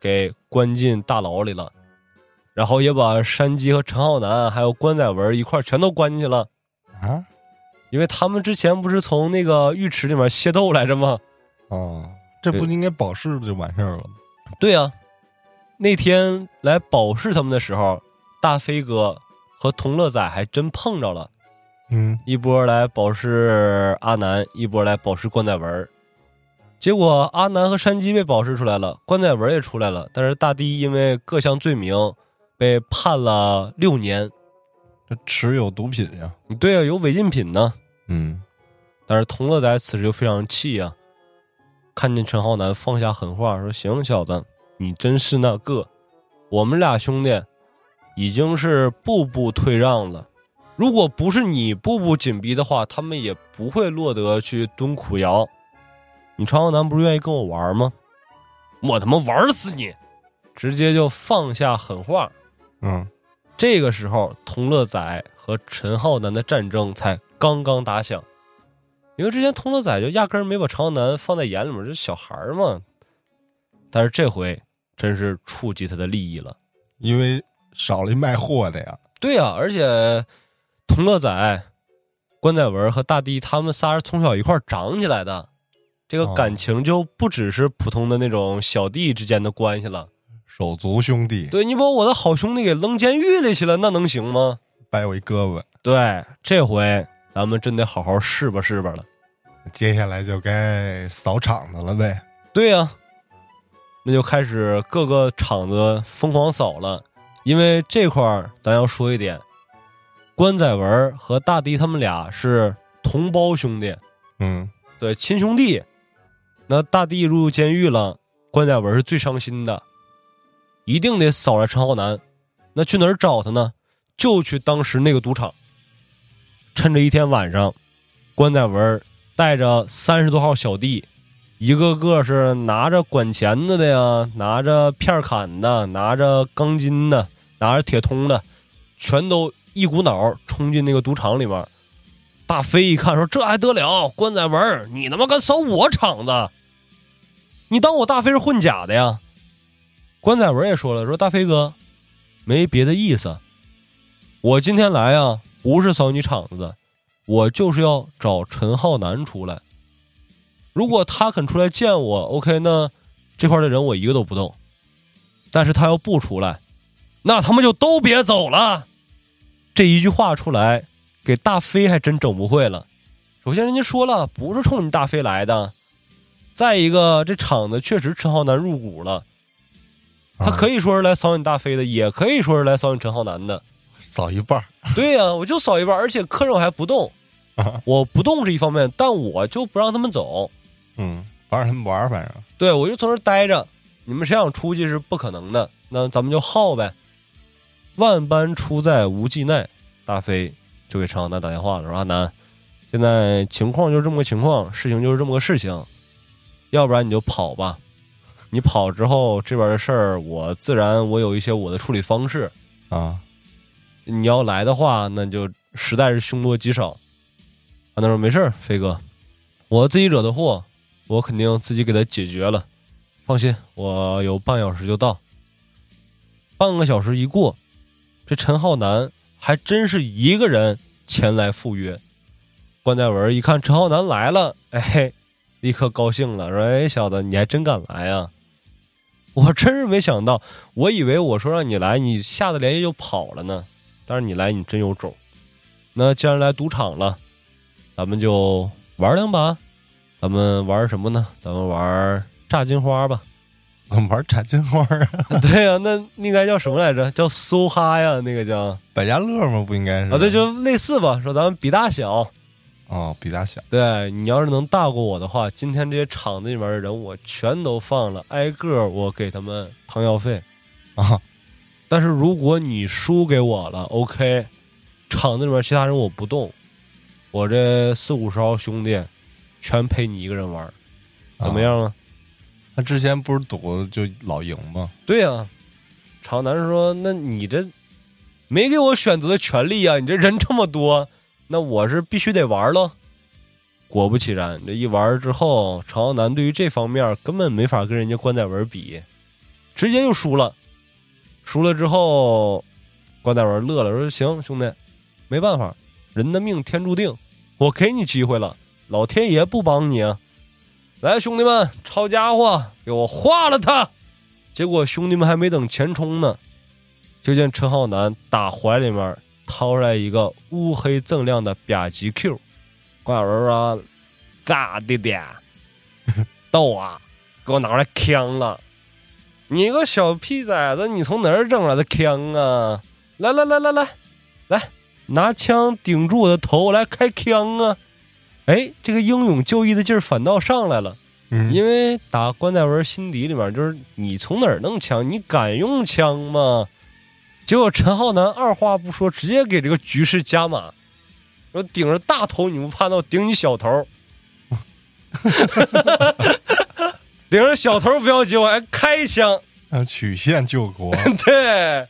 给关进大牢里了。然后也把山鸡和陈浩南还有关载文一块全都关进去了啊！因为他们之前不是从那个浴池里面械斗来着吗？哦，这不应该保释就完事儿了吗？对呀，那天来保释他们的时候，大飞哥和童乐仔还真碰着了，嗯，一波来保释阿南，一波来保释关载文。结果阿南和山鸡被保释出来了，关载文也出来了，但是大地因为各项罪名被判了六年。这持有毒品呀，对啊，有违禁品呢。嗯，但是童乐仔此时就非常气呀、看见陈浩南放下狠话，说：“行，小子，你真是那个，我们俩兄弟已经是步步退让了。如果不是你步步紧逼的话，他们也不会落得去蹲苦窑。你陈浩南不是愿意跟我玩吗？我他妈玩死你！直接就放下狠话。嗯，这个时候，童乐仔和陈浩南的战争才刚刚打响。因为之前童乐仔就压根儿没把陈浩南放在眼里面，这小孩儿嘛。但是这回真是触及他的利益了。因为少了一卖货的呀，对呀、而且童乐仔、关载文和大地他们仨是从小一块儿长起来的，这个哦感情就不只是普通的那种小弟之间的关系了。手足兄弟，对你把我的好兄弟给扔监狱里去了，那能行吗？掰我一胳膊，对，这回咱们真得好好试吧试吧了。接下来就该扫场子了呗。对呀、那就开始各个场子疯狂扫了。因为这块儿咱要说一点，关载文和大迪他们俩是同胞兄弟，嗯，对亲兄弟。那大地入监狱了，关载文是最伤心的，一定得扫了陈浩南。那去哪儿找他呢？就去当时那个赌场。趁着一天晚上，关载文带着三十多号小弟，一个个是拿着管钳子的呀，拿着片砍的，拿着钢筋的，拿着铁通的，全都一股脑冲进那个赌场里面。大飞一看说：“这还得了？关载文，你他妈敢扫我场子？你当我大飞是混假的呀？”关载文也说了：“说大飞哥，没别的意思，我今天来啊，不是扫你场子的，我就是要找陈浩南出来。如果他肯出来见我，OK，那这块的人我一个都不动。但是他要不出来，那他们就都别走了。”这一句话出来，给大飞还真整不会了。首先，人家说了，不是冲你大飞来的。再一个，这场子确实陈浩南入股了，他可以以说是来扫你大飞的，也可以说是来扫你陈浩南的。扫一半儿 [LAUGHS] 对呀、我就扫一半，而且客人我还不动，[LAUGHS] 我不动是一方面，但我就不让他们走。嗯，不让他们玩儿，反正对我就从这儿待着，你们谁想出去是不可能的，那咱们就耗呗。万般出在无计奈，大飞就给陈浩南打电话了，说阿南，现在情况就是这么个情况，事情就是这么个事情，要不然你就跑吧。你跑之后，这边的事儿我自然我有一些我的处理方式。啊，你要来的话，那就实在是凶多吉少。啊，他说没事儿，飞哥，我自己惹的祸，我肯定自己给他解决了。放心，我有半小时就到。半个小时一过，这陈浩南还真是一个人前来赴约。关代文一看陈浩南来了，哎，立刻高兴了，说：“哎，小子，你还真敢来呀、[LAUGHS] 我真是没想到，我以为我说让你来，你吓得连夜就跑了呢。但是你来，你真有种。那既然来赌场了，咱们就玩两把。咱们玩什么呢？咱们玩炸金花吧。[LAUGHS] 玩炸金花啊，[LAUGHS] 对呀、那应该叫什么来着？叫梭哈呀，那个叫百家乐吗？不应该是啊，对，就类似吧。说咱们比大小，哦，比他小，对你要是能大过我的话，今天这些场子里面的人我全都放了，挨个我给他们掏药费。啊，但是如果你输给我了，OK，场子里面其他人我不动，我这四五十号兄弟全陪你一个人玩，怎么样啊？那之前不是赌就老赢吗？对呀、朝南说：“那你这没给我选择的权利呀、你这人这么多，那我是必须得玩喽。”果不其然，这一玩之后，朝南对于这方面根本没法跟人家关载文比，直接就输了。输了之后，关载文乐了，说：“行，兄弟，没办法，人的命天注定，我给你机会了，老天爷不帮你啊！来，兄弟们，抄家伙，给我化了他！”结果兄弟们还没等前冲呢，就见陈浩南打怀里面掏出来一个乌黑锃亮的吧唧 Q，关小文说：“咋的的？[LAUGHS] 逗啊！给我拿过来枪了！你个小屁崽子，你从哪儿整来的枪啊？来来来来来来，拿枪顶住我的头，来开枪啊！哎，这个英勇就义的劲儿反倒上来了。”嗯，因为打关在文心底里面就是你从哪儿弄枪？你敢用枪吗？结果陈浩南二话不说，直接给这个局势加码，说顶着大头你不怕，那我顶你小头。[LAUGHS] 顶着小头不要紧，我还开枪。啊曲线救国，[LAUGHS] 对，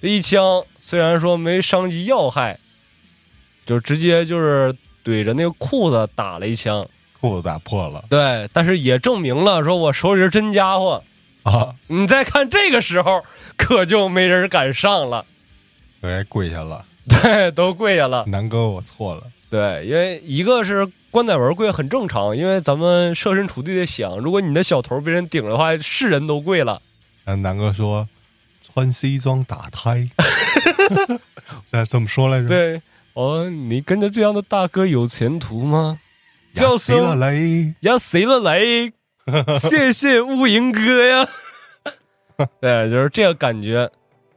这一枪虽然说没伤及要害，就直接就是怼着那个裤子打了一枪。裤子打破了对，但是也证明了，说我手里是真家伙。啊，你再看这个时候，可就没人敢上了。哎，跪下了，对，都跪下了。南哥，我错了。对，因为一个是关载文跪很正常，因为咱们设身处地的想，如果你的小头被人顶的话，是人都跪了。然后南哥说：“穿西装打胎。[LAUGHS] ”这怎么说来着？，对，哦，你跟着这样的大哥有前途吗？要死了声雷，呀，谁了雷？[LAUGHS] 谢谢乌蝇哥呀。[LAUGHS] 对，就是这个感觉。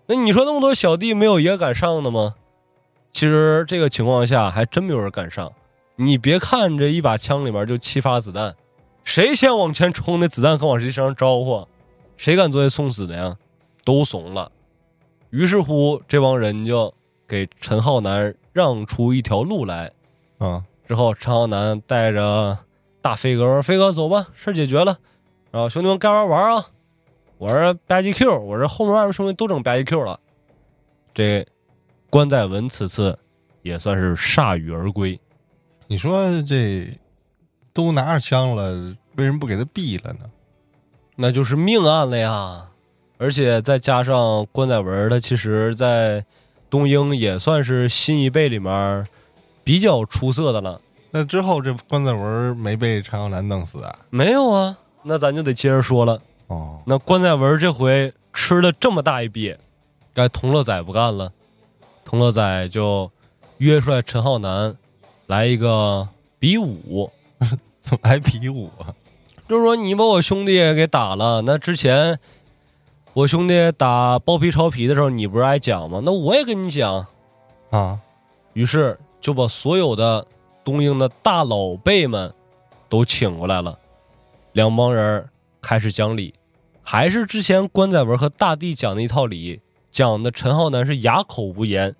那你说那么多小弟没有一个敢上的吗？其实这个情况下还真没有人敢上。你别看这一把枪里面就七发子弹，谁先往前冲，那子弹可往谁身上招呼，谁敢作为送死的呀？都怂了。于是乎，这帮人就给陈浩南让出一条路来。啊，之后，陈浩南带着大飞哥说：“飞哥，走吧，事儿解决了。然后兄弟们该玩玩啊！我这吧唧 Q，我这后面外面兄弟都整吧唧 Q 了。这关在文此次也算是铩羽而归。你说这都拿着枪了，为什么不给他毙了呢？那就是命案了呀！而且再加上关载文，他其实在东英也算是新一辈里面比较出色的了。那之后这关在文没被陈浩南弄死啊？没有啊，那咱就得接着说了。哦，那关在文这回吃了这么大一笔，该童乐仔不干了，童乐仔就约出来陈浩南来一个比武，[LAUGHS] 怎么还比武啊？就是说你把我兄弟给打了，那之前我兄弟打包皮抄皮的时候，你不是爱讲吗？那我也跟你讲，啊，于是就把所有的东英的大老辈们都请过来了，两帮人开始讲理，还是之前关载文和大帝讲的一套理，讲的陈浩南是哑口无言。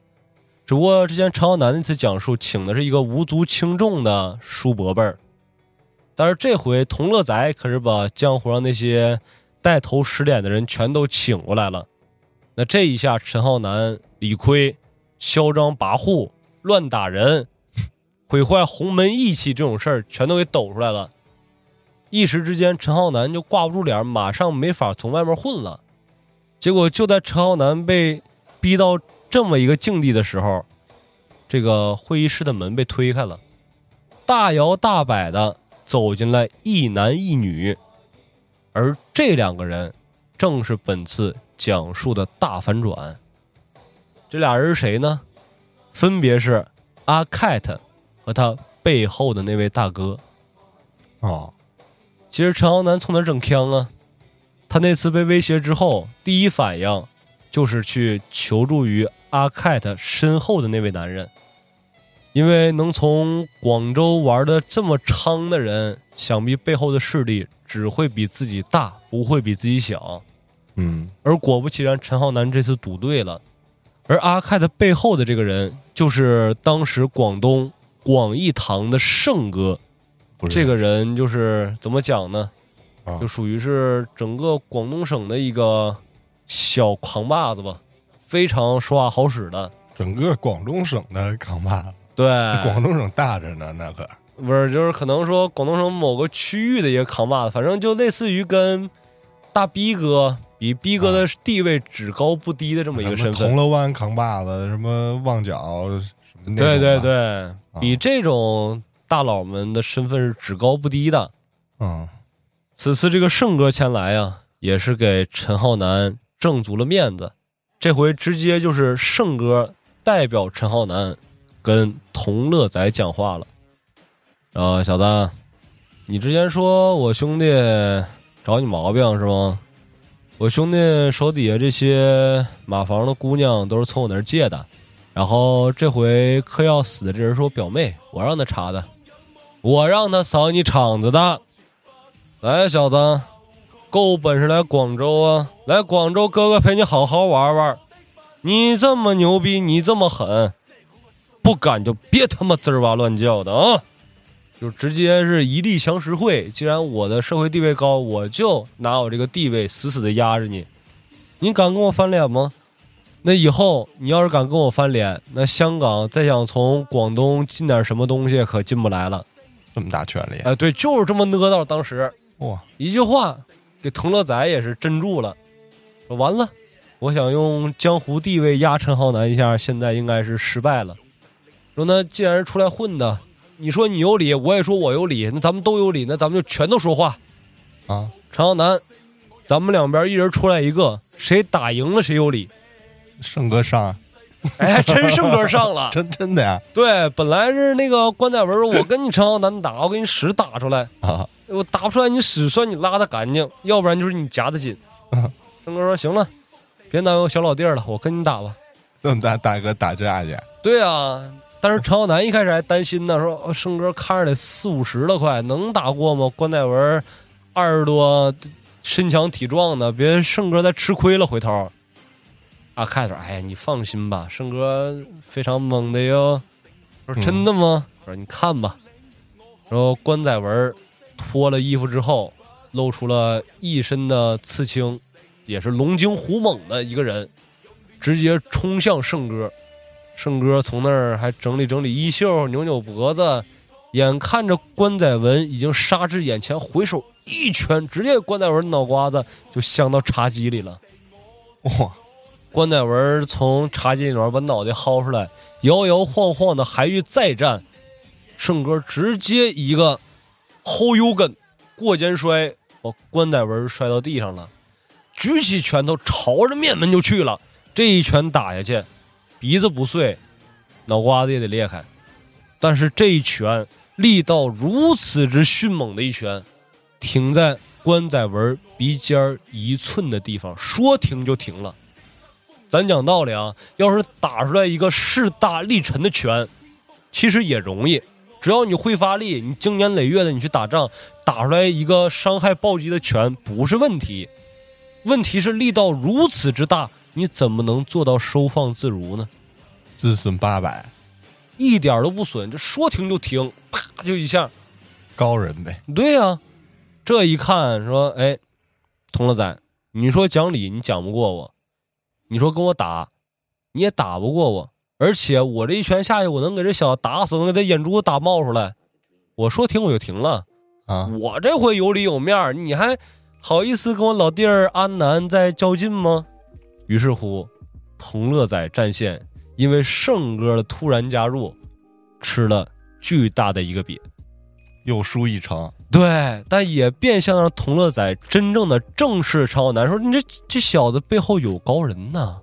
只不过之前陈浩南那次讲述请的是一个无足轻重的叔伯辈儿，但是这回佟乐仔可是把江湖上那些带头使脸的人全都请过来了。那这一下，陈浩南、李亏嚣张跋扈、乱打人、毁坏洪门义气这种事儿全都给抖出来了。一时之间，陈浩南就挂不住脸，马上没法从外面混了。结果就在陈浩南被逼到这么一个境地的时候，这个会议室的门被推开了，大摇大摆的走进来一男一女，而这两个人正是本次讲述的大反转。这俩人是谁呢？分别是阿凯特和他背后的那位大哥。哦，其实陈浩南从哪儿整枪啊？他那次被威胁之后，第一反应就是去求助于阿凯特身后的那位男人，因为能从广州玩的这么猖的人，想必背后的势力只会比自己大，不会比自己小。嗯，而果不其然，陈浩南这次赌对了，而阿凯的背后的这个人，就是当时广东广义堂的圣哥。这个人就是怎么讲呢？啊就属于是整个广东省的一个小扛把子吧，非常说话好使的。整个广东省的扛把子，对，广东省大着呢，那可不是就是可能说广东省某个区域的一个扛把子，反正就类似于跟大逼哥比逼哥的地位只高不低的这么一个身份铜。锣湾扛把子，什么旺角对对的，对，比这种大佬们的身份是只高不低的。嗯，此次这个圣哥前来啊，也是给陈浩南挣足了面子。这回直接就是胜哥代表陈浩南跟童乐仔讲话了。啊，小子，你之前说我兄弟找你毛病是吗？我兄弟手底下这些马房的姑娘都是从我那儿借的，然后这回嗑药死的这人是我表妹，我让他查的，我让他扫你场子的。来，小子，够本事来广州啊！来广州，哥哥陪你好好玩玩。你这么牛逼，你这么狠，不敢就别他妈滋哇乱叫的啊！就直接是一力降十会。既然我的社会地位高，我就拿我这个地位死死的压着你。你敢跟我翻脸吗？那以后你要是敢跟我翻脸，那香港再想从广东进点什么东西可进不来了。这么大权力，啊，对，就是这么呢到。当时哇，一句话给腾乐仔也是镇住了。说完了，我想用江湖地位压陈浩南一下，现在应该是失败了。说那既然是出来混的，你说你有理，我也说我有理，那咱们都有理，那咱们就全都说话。啊，陈浩南，咱们两边一人出来一个，谁打赢了谁有理。胜哥上，哎，真胜哥上了，[LAUGHS] 真真的呀？对，本来是那个关载文说，我跟你陈浩南打，我给你屎打出来啊，我打不出来，你屎算你拉的干净，要不然就是你夹的紧。胜哥说行了，别难为我小老弟了，我跟你打吧。这么大大哥打架去？对啊，但是陈浩南一开始还担心呢，说胜哥看着得四五十了，快能打过吗？关载文二十多，身强体壮的，别胜哥再吃亏了，回头。啊，开头，哎呀，你放心吧，胜哥非常猛的哟。说真的吗？说你看吧。然后关载文脱了衣服之后，露出了一身的刺青，也是龙精虎猛的一个人，直接冲向胜哥。胜哥从那儿还整理整理衣袖，扭扭脖子，眼看着关载文已经杀至眼前，回手一拳，直接关载文脑瓜子就镶到茶几里了。哇！关乃文从茶几里面把脑袋薅出来，摇摇晃晃的还欲再战，胜哥直接一个后腰跟过肩摔，把关乃文摔到地上了，举起拳头朝着面门就去了。这一拳打下去，鼻子不碎，脑瓜子也得裂开。但是这一拳力道如此之迅猛的一拳，停在关载文鼻尖一寸的地方，说停就停了。咱讲道理啊，要是打出来一个势大力沉的拳，其实也容易，只要你会发力，你经年累月的你去打仗，打出来一个伤害暴击的拳不是问题。问题是力道如此之大，你怎么能做到收放自如呢？自损八百，一点都不损，就说停就停，啪就一下，高人呗。对呀，这一看说，哎，童乐仔，你说讲理，你讲不过我。你说跟我打，你也打不过我，而且我这一拳下去，我能给这小子打死，能给他眼珠子打冒出来。我说停我就停了啊！我这回有理有面你还好意思跟我老弟儿安南在较劲吗？于是乎，同乐仔战线因为胜哥的突然加入，吃了巨大的一个瘪，又输一城。对，但也变相让同乐仔真正的正视陈浩南，说：“你这这小子背后有高人呐。”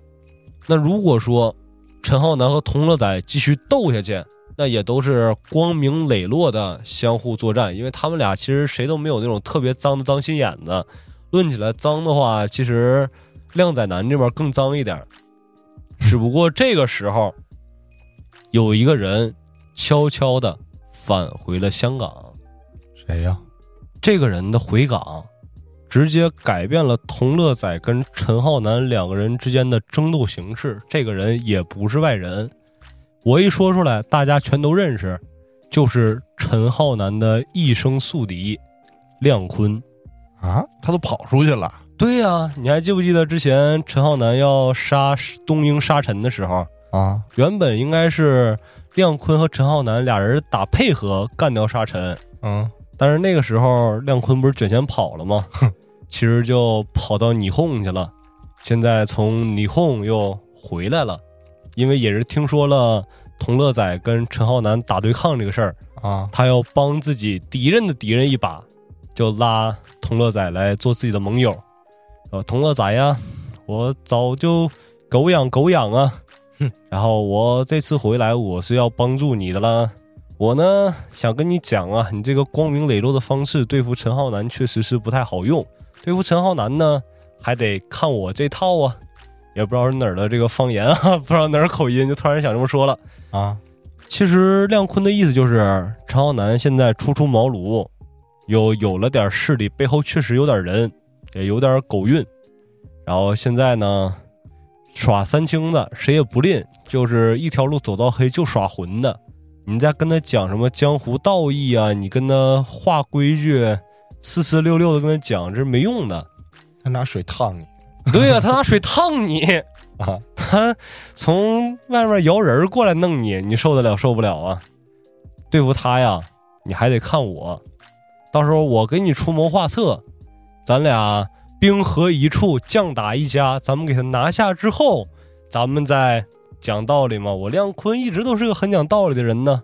那如果说陈浩南和同乐仔继续斗下去，那也都是光明磊落的相互作战，因为他们俩其实谁都没有那种特别脏的脏心眼子。论起来脏的话，其实靓仔男这边更脏一点。只不过这个时候，有一个人悄悄的返回了香港。谁呀？这个人的回港，直接改变了童乐仔跟陈浩南两个人之间的争斗形式。这个人也不是外人，我一说出来，大家全都认识，就是陈浩南的一生宿敌亮坤啊！他都跑出去了。对呀，你还记不记得之前陈浩南要杀东英沙尘的时候啊？原本应该是亮坤和陈浩南俩人打配合干掉沙尘。嗯。但是那个时候，亮坤不是卷钱跑了吗？[LAUGHS] 其实就跑到霓虹去了。现在从霓虹又回来了，因为也是听说了童乐仔跟陈浩南打对抗这个事儿啊，他要帮自己敌人的敌人一把，就拉童乐仔来做自己的盟友。呃童乐仔呀，我早就狗养狗养啊，然后我这次回来我是要帮助你的啦。我呢想跟你讲啊，你这个光明磊落的方式对付陈浩南确实是不太好用，对付陈浩南呢还得看我这套啊。也不知道是哪儿的这个方言啊，[LAUGHS] 不知道哪儿口音，就突然想这么说了啊。其实亮坤的意思就是，陈浩南现在初出茅庐，又有了点势力，背后确实有点人，也有点狗运。然后现在呢，耍三清的谁也不吝，就是一条路走到黑就耍混的。你再跟他讲什么江湖道义啊，你跟他画规矩，四四六六的跟他讲，这是没用的。他拿水烫你。对呀，他拿水烫你 [LAUGHS] 啊！他从外面摇人过来弄你，你受得了受不了啊？对付他呀，你还得看我。到时候我给你出谋划策，咱俩兵合一处，将打一家。咱们给他拿下之后，咱们再讲道理嘛。我亮坤一直都是个很讲道理的人呢。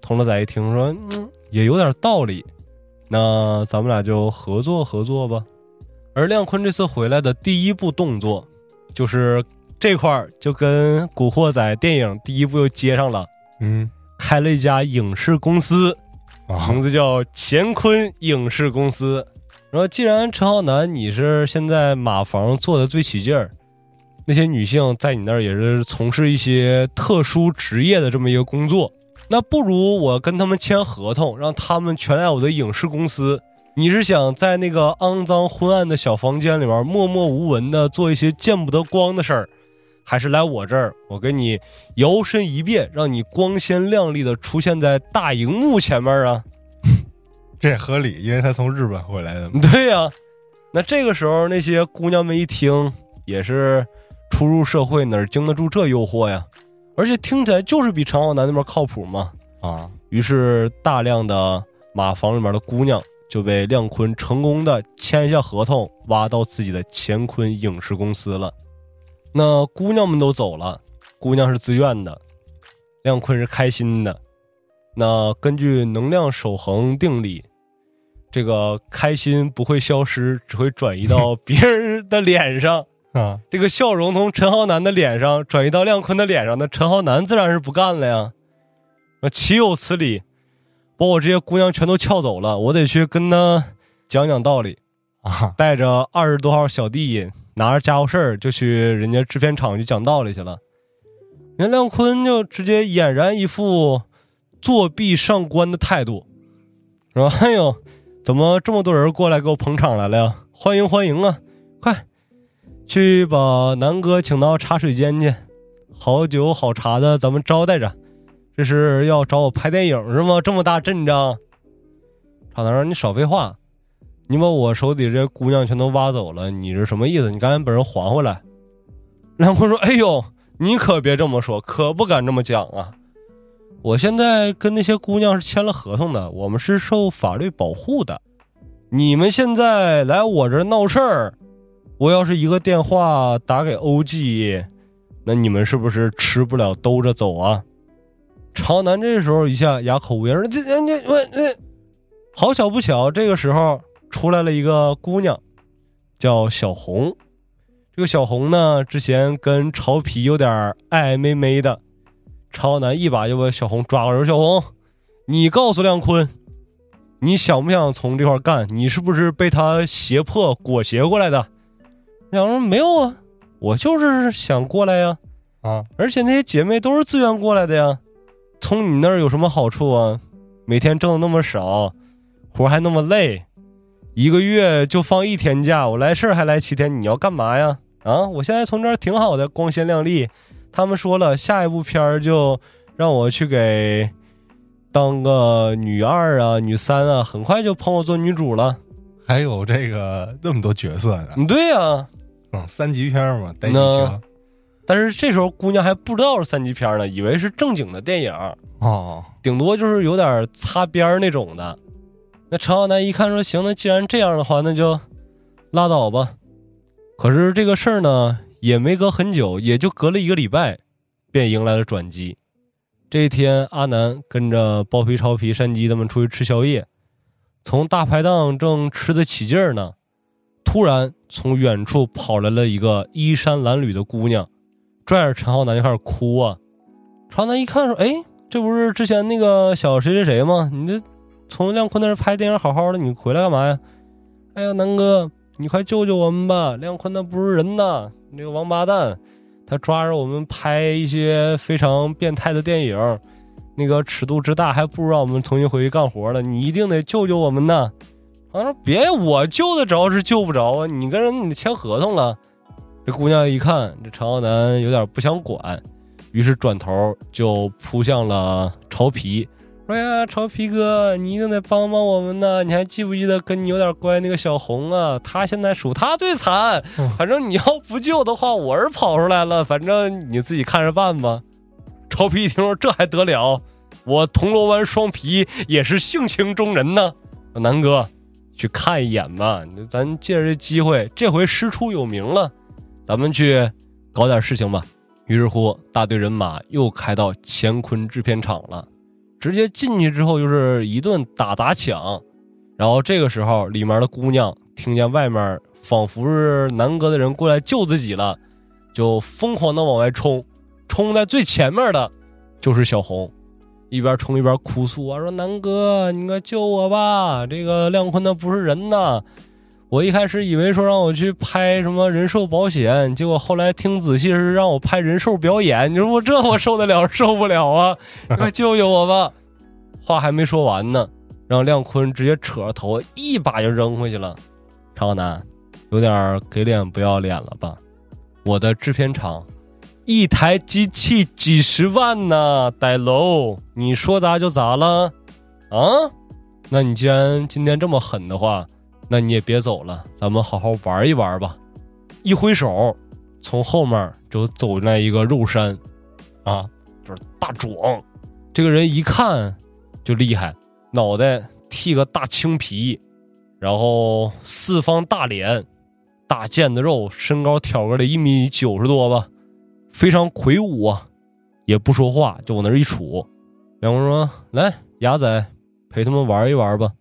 佟乐仔一听说，嗯，也有点道理，那咱们俩就合作合作吧。而亮坤这次回来的第一步动作，就是这块儿就跟《古惑仔》电影第一部又接上了。嗯，开了一家影视公司，名字叫乾坤影视公司。然后，既然陈浩南你是现在马房做的最起劲儿，那些女性在你那儿也是从事一些特殊职业的这么一个工作，那不如我跟他们签合同，让他们全来我的影视公司。你是想在那个肮脏昏暗的小房间里面默默无闻的做一些见不得光的事儿，还是来我这儿，我给你摇身一变，让你光鲜亮丽的出现在大荧幕前面啊？[LAUGHS] 这也合理，因为他从日本回来的。对呀，那这个时候那些姑娘们一听，也是初入社会，哪经得住这诱惑呀？而且听起来就是比陈浩南那边靠谱嘛。啊，于是大量的马房里面的姑娘。就被亮坤成功的签下合同，挖到自己的乾坤影视公司了。那姑娘们都走了，姑娘是自愿的，亮坤是开心的。那根据能量守恒定理，这个开心不会消失，只会转移到别人的脸上啊。这个笑容从陈浩南的脸上转移到亮坤的脸上，那陈浩南自然是不干了呀。那岂有此理！把我这些姑娘全都撬走了，我得去跟他讲讲道理啊！带着二十多号小弟，拿着家伙事儿就去人家制片厂去讲道理去了。任亮坤就直接俨然一副作弊上官的态度，说：“哎呦，怎么这么多人过来给我捧场来了呀？欢迎欢迎啊！快去把南哥请到茶水间去，好酒好茶的，咱们招待着。”这是要找我拍电影是吗？这么大阵仗，厂长，你少废话，你把我手底这些姑娘全都挖走了，你是什么意思？你赶紧把人还回来。梁坤说：“哎呦，你可别这么说，可不敢这么讲啊！我现在跟那些姑娘是签了合同的，我们是受法律保护的。你们现在来我这闹事儿，我要是一个电话打给欧记，那你们是不是吃不了兜着走啊？”朝南这时候一下哑口无言，：“这、这、这、我、这……好巧不巧，这个时候出来了一个姑娘，叫小红。这个小红呢，之前跟曹皮有点爱爱妹妹的。朝南一把就把小红抓过来，说：‘小红，你告诉亮坤，你想不想从这块干？你是不是被他胁迫裹挟过来的？’两人没有啊，我就是想过来呀。啊，而且那些姐妹都是自愿过来的呀。”从你那儿有什么好处啊？每天挣的那么少，活还那么累，一个月就放一天假，我来事儿还来七天，你要干嘛呀？啊，我现在从这儿挺好的，光鲜亮丽。他们说了，下一部片儿就让我去给当个女二啊、女三啊，很快就捧我做女主了。还有这个那么多角色呢？对呀，嗯，三级片嘛，带剧情。但是这时候姑娘还不知道是三级片呢，以为是正经的电影哦，顶多就是有点擦边那种的。那陈浩南一看说：“行，那既然这样的话，那就拉倒吧。”可是这个事儿呢，也没隔很久，也就隔了一个礼拜，便迎来了转机。这一天，阿南跟着包皮、超皮、山鸡他们出去吃宵夜，从大排档正吃得起劲儿呢，突然从远处跑来了一个衣衫褴褛的姑娘，拽着陈浩南就开始哭啊。陈浩南一看说：“哎，这不是之前那个小谁谁谁吗？你这从亮坤那儿拍电影好好的，你回来干嘛呀？”哎呀，南哥，你快救救我们吧！亮坤那不是人呐，那个王八蛋，他抓着我们拍一些非常变态的电影，那个尺度之大，还不如让我们重新回去干活了。你一定得救救我们呐！他说：“别，我救得着是救不着啊！你跟人你签合同了。”这姑娘一看，这陈浩南有点不想管，于是转头就扑向了潮皮，说：“呀，潮皮哥，你一定得帮帮我们呐！你还记不记得跟你有点关系那个小红啊？她现在属她最惨。反正你要不救的话，我是跑出来了，反正你自己看着办吧。”潮皮一听说，这还得了？我铜锣湾双皮也是性情中人呢，南哥。去看一眼吧，咱借着这机会，这回师出有名了，咱们去搞点事情吧。于是乎，大队人马又开到乾坤制片厂了，直接进去之后就是一顿打砸抢。然后这个时候，里面的姑娘听见外面仿佛是南哥的人过来救自己了，就疯狂的往外冲，冲在最前面的就是小红。一边冲一边哭诉啊，说南哥，你快救我吧！这个亮坤他不是人呐！我一开始以为说让我去拍什么人寿保险，结果后来听仔细是让我拍人寿表演。你说我这我受得了受不了啊？快救救我吧！话还没说完呢，让亮坤直接扯着头一把就扔回去了。长南，有点给脸不要脸了吧？我的制片厂。一台机器几十万呢，歹楼，你说砸就砸了，啊？那你既然今天这么狠的话，那你也别走了，咱们好好玩一玩吧。一挥手，从后面就走进来一个肉山，啊，就是大壮。这个人一看就厉害，脑袋剃个大青皮，然后四方大脸，大腱子肉，身高挑个得一米九十多吧。非常魁梧啊，也不说话，就往那一杵。两个人说：“来，牙仔，陪他们玩一玩吧。”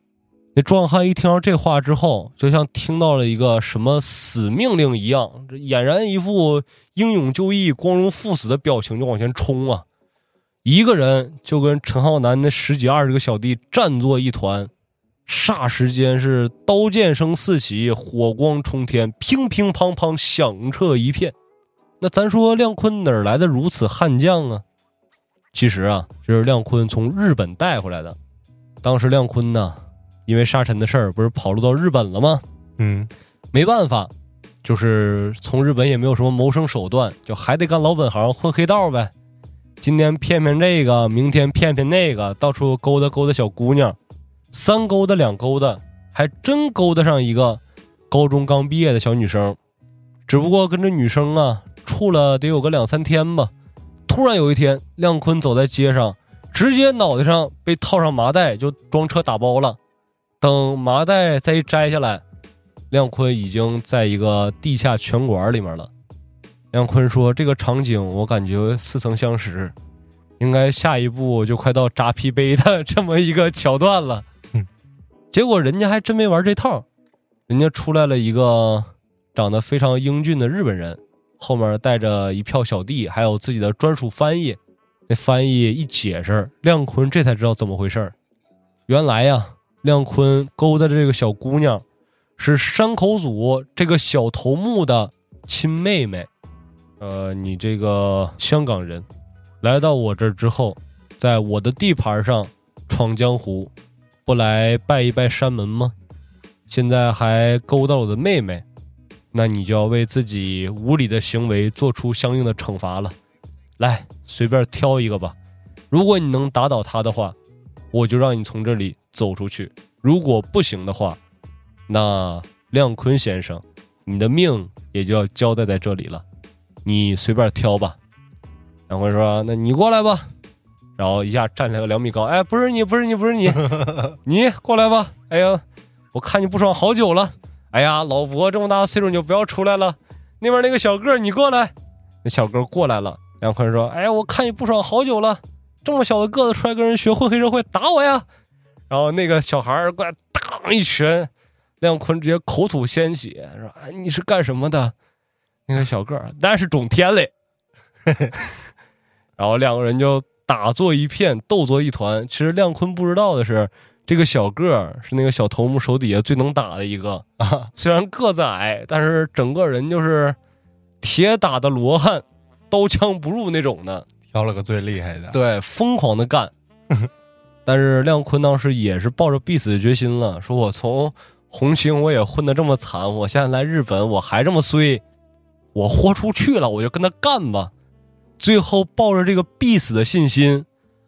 那壮汉一听到这话之后，就像听到了一个什么死命令一样，这俨然一副英勇就义、光荣赴死的表情，就往前冲啊！一个人就跟陈浩南那十几二十个小弟战作一团，霎时间是刀剑声四起，火光冲天，乒乒乓乓响彻一片。那咱说亮坤哪儿来的如此悍将啊？其实啊，这是亮坤从日本带回来的。当时亮坤呢，因为沙尘的事儿，不是跑路到日本了吗？嗯，没办法，就是从日本也没有什么谋生手段，就还得干老本行，混黑道呗。今天骗骗这个，明天骗骗那个，到处勾搭勾搭小姑娘，三勾搭两勾搭，还真勾搭上一个高中刚毕业的小女生。只不过跟这女生啊。处了得有个两三天吧，突然有一天，亮坤走在街上，直接脑袋上被套上麻袋，就装车打包了。等麻袋再一摘下来，亮坤已经在一个地下拳馆里面了。亮坤说：“这个场景我感觉似曾相识，应该下一步就快到扎啤杯的这么一个桥段了。”结果人家还真没玩这套，人家出来了一个长得非常英俊的日本人。后面带着一票小弟，还有自己的专属翻译。那翻译一解释，亮坤这才知道怎么回事原来呀，亮坤勾搭的这个小姑娘，是山口组这个小头目的亲妹妹。呃，你这个香港人，来到我这之后，在我的地盘上闯江湖，不来拜一拜山门吗？现在还勾搭我的妹妹。那你就要为自己无理的行为做出相应的惩罚了。来，随便挑一个吧。如果你能打倒他的话，我就让你从这里走出去；如果不行的话，那亮坤先生，你的命也就要交代在这里了。你随便挑吧。亮坤说：“那你过来吧。”然后一下站起来个两米高。哎，不是你，不是你，不是你，[LAUGHS] 你过来吧。哎呀，我看你不爽好久了。哎呀，老伯这么大岁数你就不要出来了。那边那个小个你过来。那小哥过来了。梁坤说：“哎呀，我看你不爽好久了，这么小的个子出来跟人学混黑社会，打我呀！”然后那个小孩过来，当一拳，亮坤直接口吐鲜血，说：“哎，你是干什么的？”那个小个儿，那是种天嘞。[LAUGHS] 然后两个人就打作一片，斗作一团。其实亮坤不知道的是，这个小个儿是那个小头目手底下最能打的一个啊。虽然个子矮，但是整个人就是铁打的罗汉，刀枪不入那种的。挑了个最厉害的，对，疯狂的干。[LAUGHS] 但是亮坤当时也是抱着必死的决心了，说我从红星我也混得这么惨，我现在来日本我还这么衰，我豁出去了，我就跟他干吧。最后抱着这个必死的信心，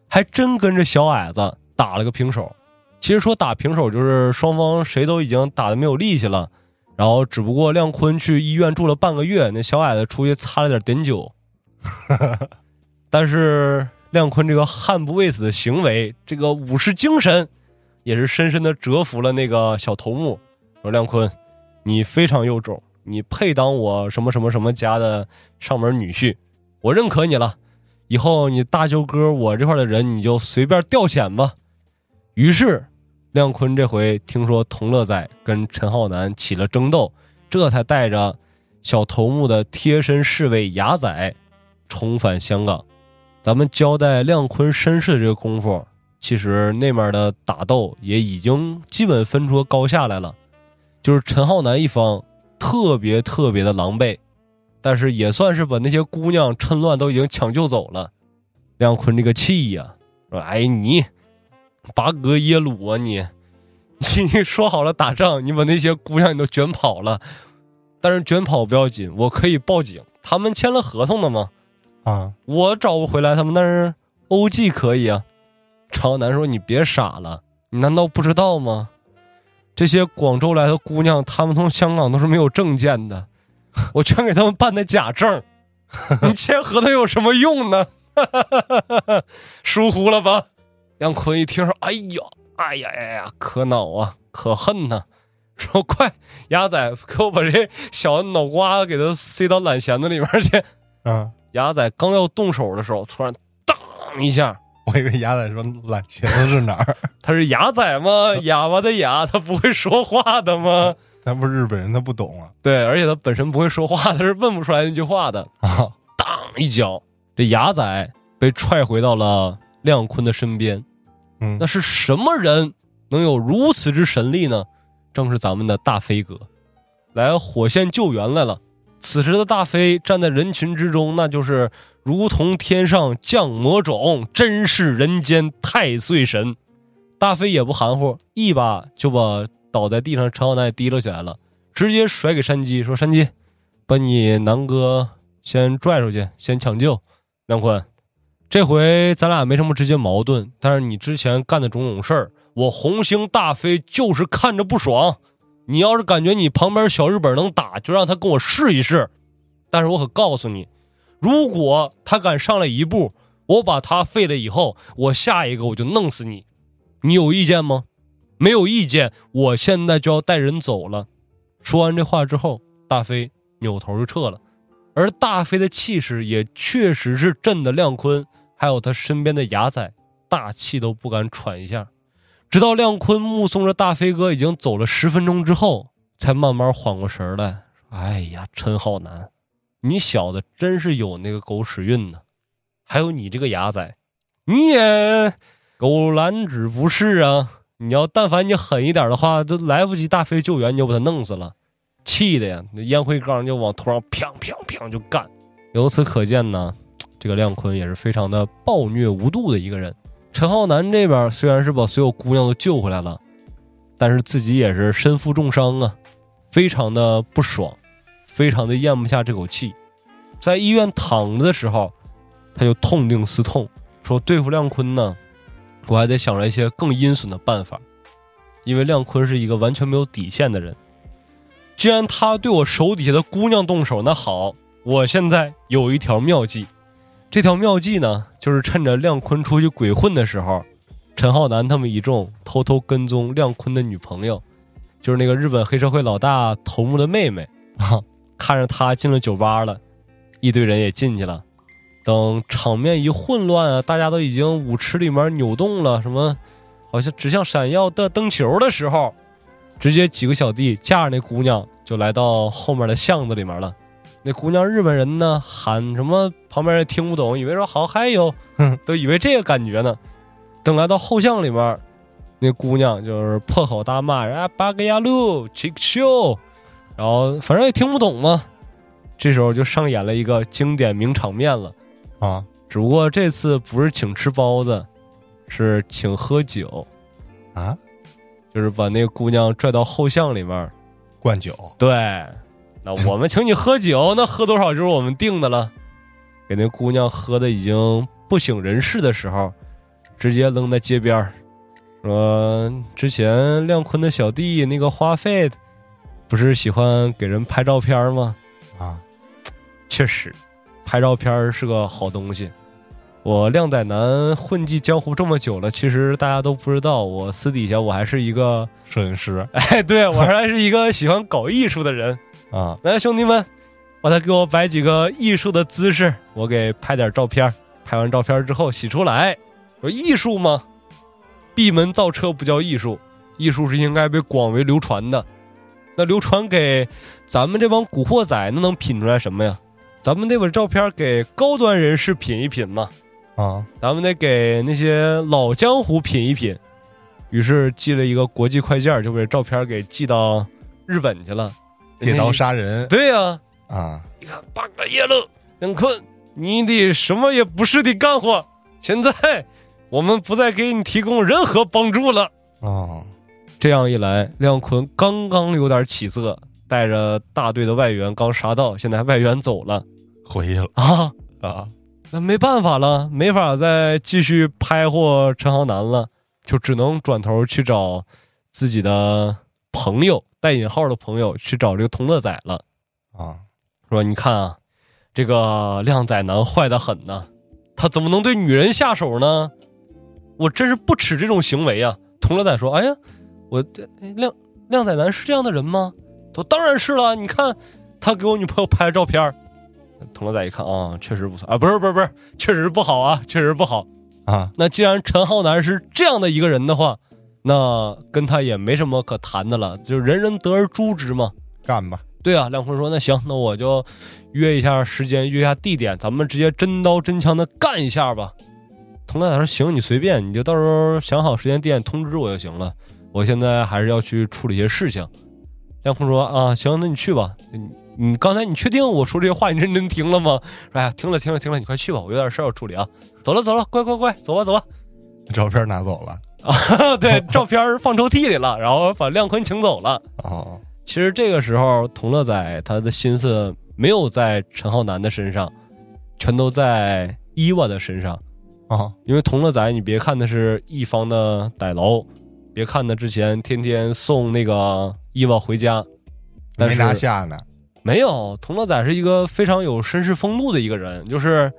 还真跟着小矮子打了个平手。其实说打平手，就是双方谁都已经打的没有力气了，然后只不过亮坤去医院住了半个月，那小矮子出去擦了点碘酒。但是亮坤这个悍不畏死的行为，这个武士精神，也是深深的折服了那个小头目。说亮坤，你非常有种，你配当我什么什么什么家的上门女婿。我认可你了，以后你大舅哥我这块的人你就随便调遣吧。于是，亮坤这回听说同乐仔跟陈浩南起了争斗，这才带着小头目的贴身侍卫雅仔重返香港。咱们交代亮坤身世的这个功夫，其实那面的打斗也已经基本分出高下来了。就是陈浩南一方特别特别的狼狈。但是也算是把那些姑娘趁乱都已经抢救走了，亮坤这个气呀，说：“哎你，拔格耶鲁啊你，[LAUGHS] 你说好了打仗，你把那些姑娘你都卷跑了，但是卷跑不要紧，我可以报警，他们签了合同的吗？啊，我找不回来他们，但是欧记可以啊。”朝南说：“你别傻了，你难道不知道吗？这些广州来的姑娘，她们从香港都是没有证件的。”我全给他们办的假证，[LAUGHS] 你签合同有什么用呢？[LAUGHS] 疏忽了吧？杨坤一听说，哎呀，哎呀呀呀，可恼啊，可恨呐！[LAUGHS] 说快，鸭仔，给我把这小脑瓜子给他塞到懒弦子里面去。嗯，鸭仔刚要动手的时候，突然当一下，我以为鸭仔说懒弦子是哪儿？[LAUGHS] 他是鸭仔吗？[LAUGHS] 哑巴的哑，他不会说话的吗？他不是日本人，他不懂啊。对，而且他本身不会说话，他是问不出来那句话的。啊，当一脚，这牙仔被踹回到了亮坤的身边。那是什么人能有如此之神力呢？正是咱们的大飞哥，来火线救援来了。此时的大飞站在人群之中，那就是如同天上降魔种，真是人间太岁神。大飞也不含糊，一把就把。倒在地上，陈浩南也提溜起来了，直接甩给山鸡，说：“山鸡，把你南哥先拽出去，先抢救。梁坤，这回咱俩没什么直接矛盾，但是你之前干的种种事儿，我红星大飞就是看着不爽。你要是感觉你旁边小日本能打，就让他跟我试一试。但是我可告诉你，如果他敢上来一步，我把他废了以后，我下一个我就弄死你。你有意见吗？”没有意见，我现在就要带人走了。说完这话之后，大飞扭头就撤了。而大飞的气势也确实是震得亮坤还有他身边的牙仔大气都不敢喘一下。直到亮坤目送着大飞哥已经走了十分钟之后，才慢慢缓过神来。哎呀，陈浩南，你小子真是有那个狗屎运呢！还有你这个牙仔，你也狗懒子不是啊！你要但凡你狠一点的话，都来不及大飞救援，你就把他弄死了，气的呀！那烟灰缸就往头上砰砰砰就干。由此可见呢，这个亮坤也是非常的暴虐无度的一个人。陈浩南这边虽然是把所有姑娘都救回来了，但是自己也是身负重伤啊，非常的不爽，非常的咽不下这口气。在医院躺着的时候，他就痛定思痛，说对付亮坤呢。我还得想着一些更阴损的办法，因为亮坤是一个完全没有底线的人。既然他对我手底下的姑娘动手，那好，我现在有一条妙计。这条妙计呢，就是趁着亮坤出去鬼混的时候，陈浩南他们一众偷偷跟踪亮坤的女朋友，就是那个日本黑社会老大头目的妹妹。[LAUGHS] 看着他进了酒吧了，一堆人也进去了。等场面一混乱啊，大家都已经舞池里面扭动了，什么好像指向闪耀的灯球的时候，直接几个小弟架着那姑娘就来到后面的巷子里面了。那姑娘日本人呢，喊什么旁边也听不懂，以为说好嗨哟，都以为这个感觉呢。等来到后巷里面，那姑娘就是破口大骂啊八个亚路 chick show，然后反正也听不懂嘛。这时候就上演了一个经典名场面了，啊，只不过这次不是请吃包子，是请喝酒，啊，就是把那个姑娘拽到后巷里面。灌酒，对，那我们请你喝酒，那喝多少就是我们定的了。给那姑娘喝的已经不省人事的时候，直接扔在街边儿说：“之前亮坤的小弟那个花费，不是喜欢给人拍照片吗？啊，确实，拍照片是个好东西。我靓仔男混迹江湖这么久了，其实大家都不知道，我私底下我还是一个，摄影师 [LAUGHS] 哎，对我还是一个喜欢搞艺术的人。啊，来，兄弟们，把他给我摆几个艺术的姿势，我给拍点照片。拍完照片之后洗出来，说艺术吗？闭门造车不叫艺术，艺术是应该被广为流传的。那流传给咱们这帮古惑仔，那能品出来什么呀？咱们得把照片给高端人士品一品嘛。啊，咱们得给那些老江湖品一品。于是寄了一个国际快件，就把照片给寄到日本去了。借刀杀人。对呀、啊，你看八个月了，亮坤，你得什么也不是的干活。现在我们不再给你提供任何帮助了。哦，这样一来，亮坤刚刚有点起色，带着大队的外援刚杀到，现在外援走了。回去了。啊，啊，那没办法了，没法再继续拍获陈浩南了，就只能转头去找自己的朋友（带引号的朋友）去找这个同乐仔了。啊，说你看啊，这个靓仔男坏的很呐，他怎么能对女人下手呢？我真是不耻这种行为啊！同乐仔说：“哎呀，我这靓靓仔男是这样的人吗？”他说：“当然是了，你看他给我女朋友拍的照片儿。”同乐仔一看啊，确实不错啊，不是不是不是，确实不好啊，确实不好。啊，那既然陈浩南是这样的一个人的话，那跟他也没什么可谈的了，就是人人得而诛之嘛。干吧，对啊，亮坤说：“那行，那我就约一下时间，约一下地点，咱们直接真刀真枪的干一下吧。”佟大胆说：“行，你随便，你就到时候想好时间地点通知我就行了。我现在还是要去处理一些事情。”亮坤说：“啊，行，那你去吧。你你刚才你确定我说这些话你认真听了吗？”说：“哎呀，听了听了听了，你快去吧，我有点事儿要处理啊。走了走了，乖乖乖，走吧走吧。照片拿走了，啊，[LAUGHS] 对，照片放抽屉里了，然后把亮坤请走了。”哦，其实这个时候，童乐仔他的心思没有在陈浩南的身上，全都在伊娃的身上。啊，因为童乐仔，你别看他是一方的歹楼，别看他之前天天送那个伊娃回家，但没是拿下呢，没有，童乐仔是一个非常有绅士风度的一个人，就是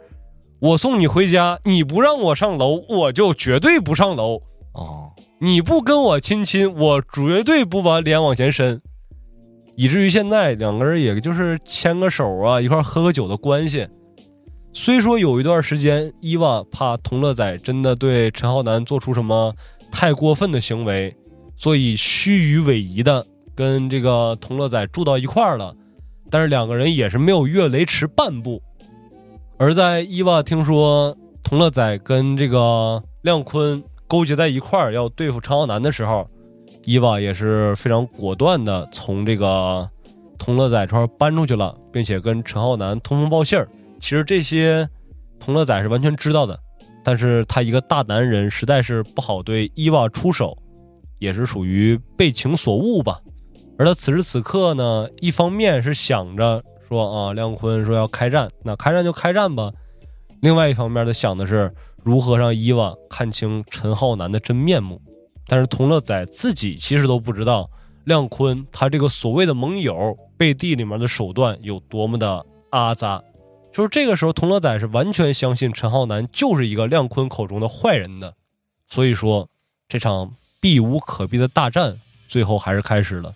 我送你回家，你不让我上楼，我就绝对不上楼。哦，你不跟我亲亲，我绝对不把脸往前伸，以至于现在两个人也就是牵个手啊，一块喝个酒的关系。虽说有一段时间，伊娃怕同乐仔真的对陈浩南做出什么太过分的行为，所以虚与委蛇的跟这个同乐仔住到一块了，但是两个人也是没有越雷池半步。而在伊娃听说同乐仔跟这个亮坤勾结在一块儿要对付陈浩南的时候，伊娃也是非常果断的从这个同乐仔这搬出去了，并且跟陈浩南通风报信儿。其实这些同乐仔是完全知道的，但是他一个大男人实在是不好对伊娃出手，也是属于被情所误吧。而他此时此刻呢，一方面是想着说啊，亮坤说要开战，那开战就开战吧；另外一方面，他想的是如何让伊娃看清陈浩南的真面目。但是同乐仔自己其实都不知道，亮坤他这个所谓的盟友背地里面的手段有多么的阿杂。就是这个时候，同乐仔是完全相信陈浩南就是一个亮坤口中的坏人的，所以说这场避无可避的大战最后还是开始了，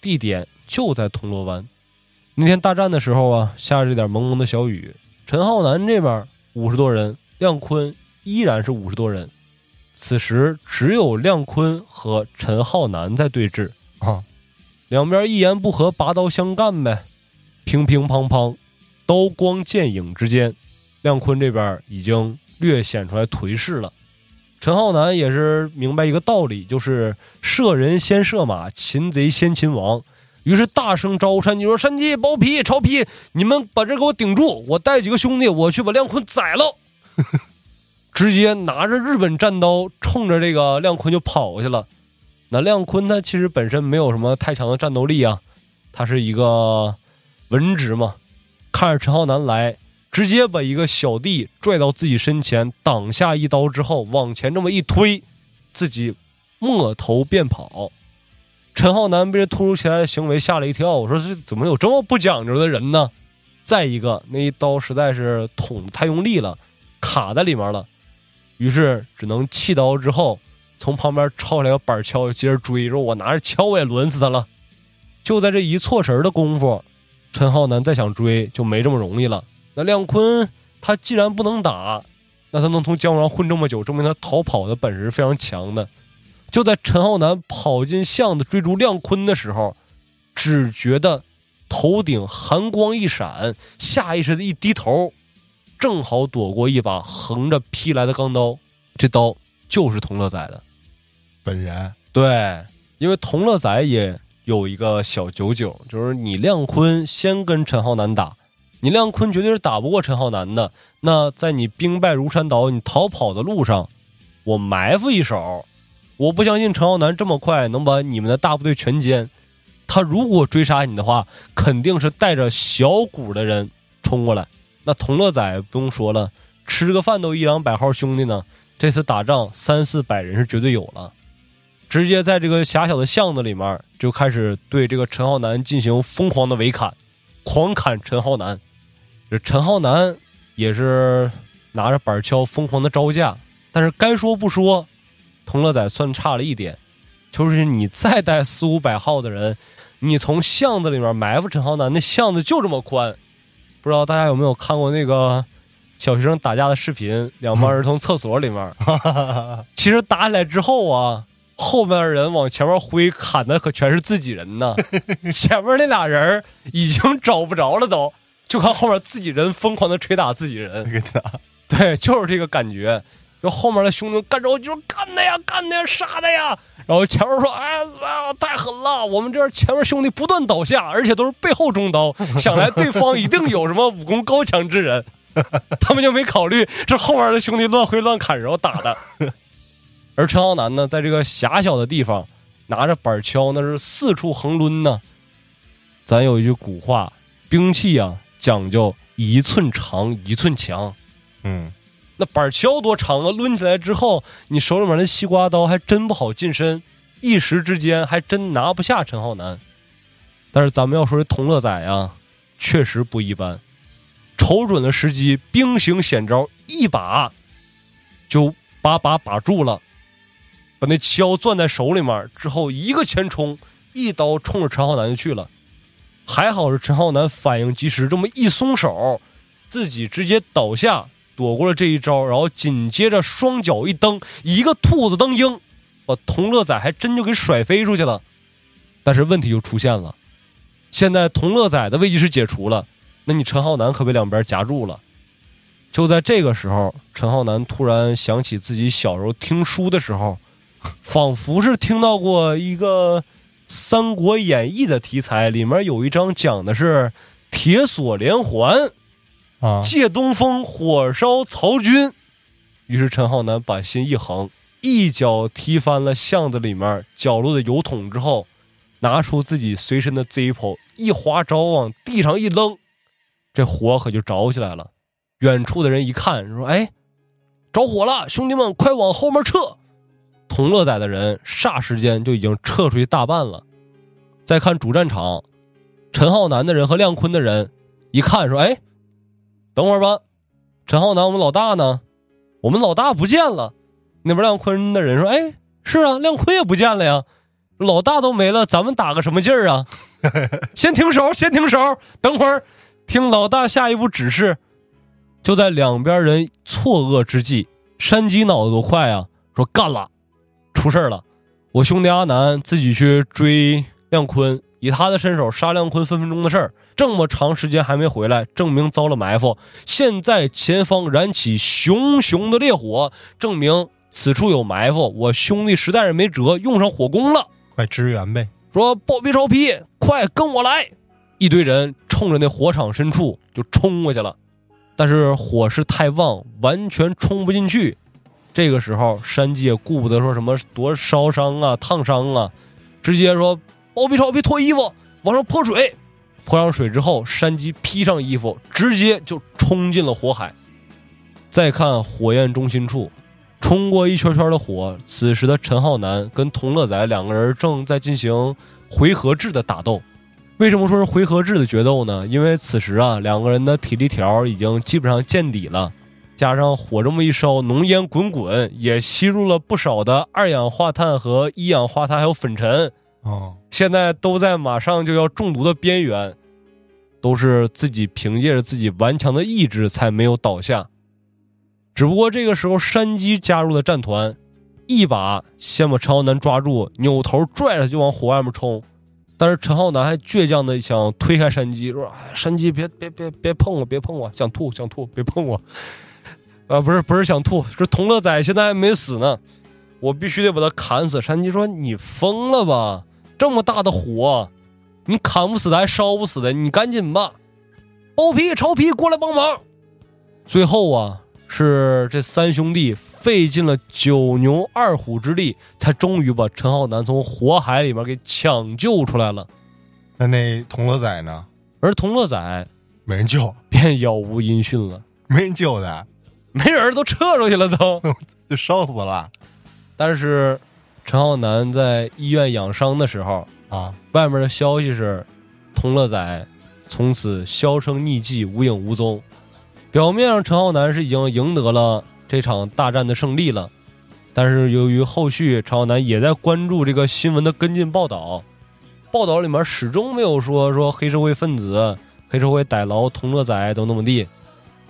地点就在铜锣湾。那天大战的时候啊，下着点蒙蒙的小雨，陈浩南这边五十多人，亮坤依然是五十多人。此时只有亮坤和陈浩南在对峙，啊，两边一言不合拔刀相干呗，乒乒乓乓，刀光剑影之间，亮坤这边已经略显出来颓势了。陈浩南也是明白一个道理，就是射人先射马，擒贼先擒王。于是大声招呼山鸡说：“山鸡、包皮、曹皮，你们把这给我顶住，我带几个兄弟，我去把亮坤宰了。” [LAUGHS] 直接拿着日本战刀冲着这个亮坤就跑过去了。那亮坤他其实本身没有什么太强的战斗力啊，他是一个文职嘛。看着陈浩南来，直接把一个小弟拽到自己身前，挡下一刀之后，往前这么一推，自己抹头便跑。陈浩南被这突如其来的行为吓了一跳，我说这怎么有这么不讲究的人呢？再一个，那一刀实在是捅太用力了，卡在里面了。于是只能弃刀之后，从旁边抄来个板锹，接着追。说：“我拿着锹我也抡死他了。”就在这一错神的功夫，陈浩南再想追就没这么容易了。那亮坤他既然不能打，那他能从江湖上混这么久，证明他逃跑的本事非常强的。就在陈浩南跑进巷子追逐亮坤的时候，只觉得头顶寒光一闪，下意识的一低头。正好躲过一把横着劈来的钢刀，这刀就是童乐仔的本人。对，因为童乐仔也有一个小九九，就是你亮坤先跟陈浩南打，你亮坤绝对是打不过陈浩南的。那在你兵败如山倒、你逃跑的路上，我埋伏一手，我不相信陈浩南这么快能把你们的大部队全歼。他如果追杀你的话，肯定是带着小股的人冲过来。那同乐仔不用说了，吃个饭都一两百号兄弟呢。这次打仗三四百人是绝对有了，直接在这个狭小的巷子里面就开始对这个陈浩南进行疯狂的围砍，狂砍陈浩南。这陈浩南也是拿着板锹疯狂的招架，但是该说不说，同乐仔算差了一点，就是你再带四五百号的人，你从巷子里面埋伏陈浩南，那巷子就这么宽。不知道大家有没有看过那个小学生打架的视频？两帮人从厕所里面，[LAUGHS] 其实打起来之后啊，后面的人往前面挥，砍的可全是自己人呢。[LAUGHS] 前面那俩人已经找不着了，都就看后面自己人疯狂的捶打自己人。[LAUGHS] 对，就是这个感觉。就后面的兄弟干着就是干他呀，干他呀，杀他呀。然后前面说：“哎呀，太狠了！我们这前面兄弟不断倒下，而且都是背后中刀，想来对方一定有什么武功高强之人。[LAUGHS] 他们就没考虑这后面的兄弟乱挥乱砍，然后打的。而陈浩南呢，在这个狭小的地方拿着板锹，那是四处横抡呢。咱有一句古话，兵器啊讲究一寸长一寸强。嗯。”那板锹多长啊！抡起来之后，你手里面的西瓜刀还真不好近身，一时之间还真拿不下陈浩南。但是咱们要说这同乐仔啊，确实不一般，瞅准了时机，兵行险招，一把就把把把住了，把那锹攥在手里面之后，一个前冲，一刀冲着陈浩南就去了。还好是陈浩南反应及时，这么一松手，自己直接倒下。躲过了这一招，然后紧接着双脚一蹬，一个兔子蹬鹰，把同乐仔还真就给甩飞出去了。但是问题就出现了，现在同乐仔的危机是解除了，那你陈浩南可被两边夹住了。就在这个时候，陈浩南突然想起自己小时候听书的时候，仿佛是听到过一个《三国演义》的题材，里面有一章讲的是铁索连环。啊！借东风火烧曹军，于是陈浩南把心一横，一脚踢翻了巷子里面角落的油桶之后，拿出自己随身的 Zippo，一划着往地上一扔，这火可就着起来了。远处的人一看，说：“哎，着火了！兄弟们，快往后面撤！”同乐仔的人霎时间就已经撤出去大半了。再看主战场，陈浩南的人和亮坤的人一看，说：“哎。”等会儿吧，陈浩南，我们老大呢？我们老大不见了。那边亮坤的人说：“哎，是啊，亮坤也不见了呀，老大都没了，咱们打个什么劲儿啊？[LAUGHS] 先停手，先停手，等会儿听老大下一步指示。”就在两边人错愕之际，山鸡脑子多快啊！说干了，出事儿了，我兄弟阿南自己去追亮坤，以他的身手杀亮坤分分钟的事儿，这么长时间还没回来，证明遭了埋伏。现在前方燃起熊熊的烈火，证明此处有埋伏。我兄弟实在是没辙，用上火攻了。快支援呗！说暴皮超皮，快跟我来！一堆人冲着那火场深处就冲过去了，但是火势太旺，完全冲不进去。这个时候，山鸡也顾不得说什么多烧伤啊、烫伤啊，直接说包皮超皮脱衣服，往上泼水。泼上水之后，山鸡披上衣服，直接就冲进了火海。再看火焰中心处，冲过一圈圈的火，此时的陈浩南跟童乐仔两个人正在进行回合制的打斗。为什么说是回合制的决斗呢？因为此时啊，两个人的体力条已经基本上见底了，加上火这么一烧，浓烟滚滚，也吸入了不少的二氧化碳和一氧化碳，还有粉尘。哦，现在都在马上就要中毒的边缘，都是自己凭借着自己顽强的意志才没有倒下。只不过这个时候，山鸡加入了战团，一把先把陈浩南抓住，扭头拽着就往火外面冲。但是陈浩南还倔强的想推开山鸡，说：“哎，山鸡别别别别碰我，别碰我，想吐想吐，别碰我。”啊，不是不是想吐，是童乐仔现在还没死呢，我必须得把他砍死。山鸡说：“你疯了吧？这么大的火，你砍不死的还烧不死的，你赶紧吧！”包皮超皮过来帮忙。最后啊，是这三兄弟费尽了九牛二虎之力，才终于把陈浩南从火海里面给抢救出来了。那那童乐仔呢？而童乐仔没人救，便杳无音讯了，没人救他，没人都撤出去了都。[LAUGHS] 就烧死了但是陈浩南在医院养伤的时候，啊！外面的消息是，童乐仔从此销声匿迹，无影无踪。表面上陈浩南是已经赢得了这场大战的胜利了，但是由于后续陈浩南也在关注这个新闻的跟进报道，报道里面始终没有说说黑社会分子、黑社会逮牢童乐仔都那么地。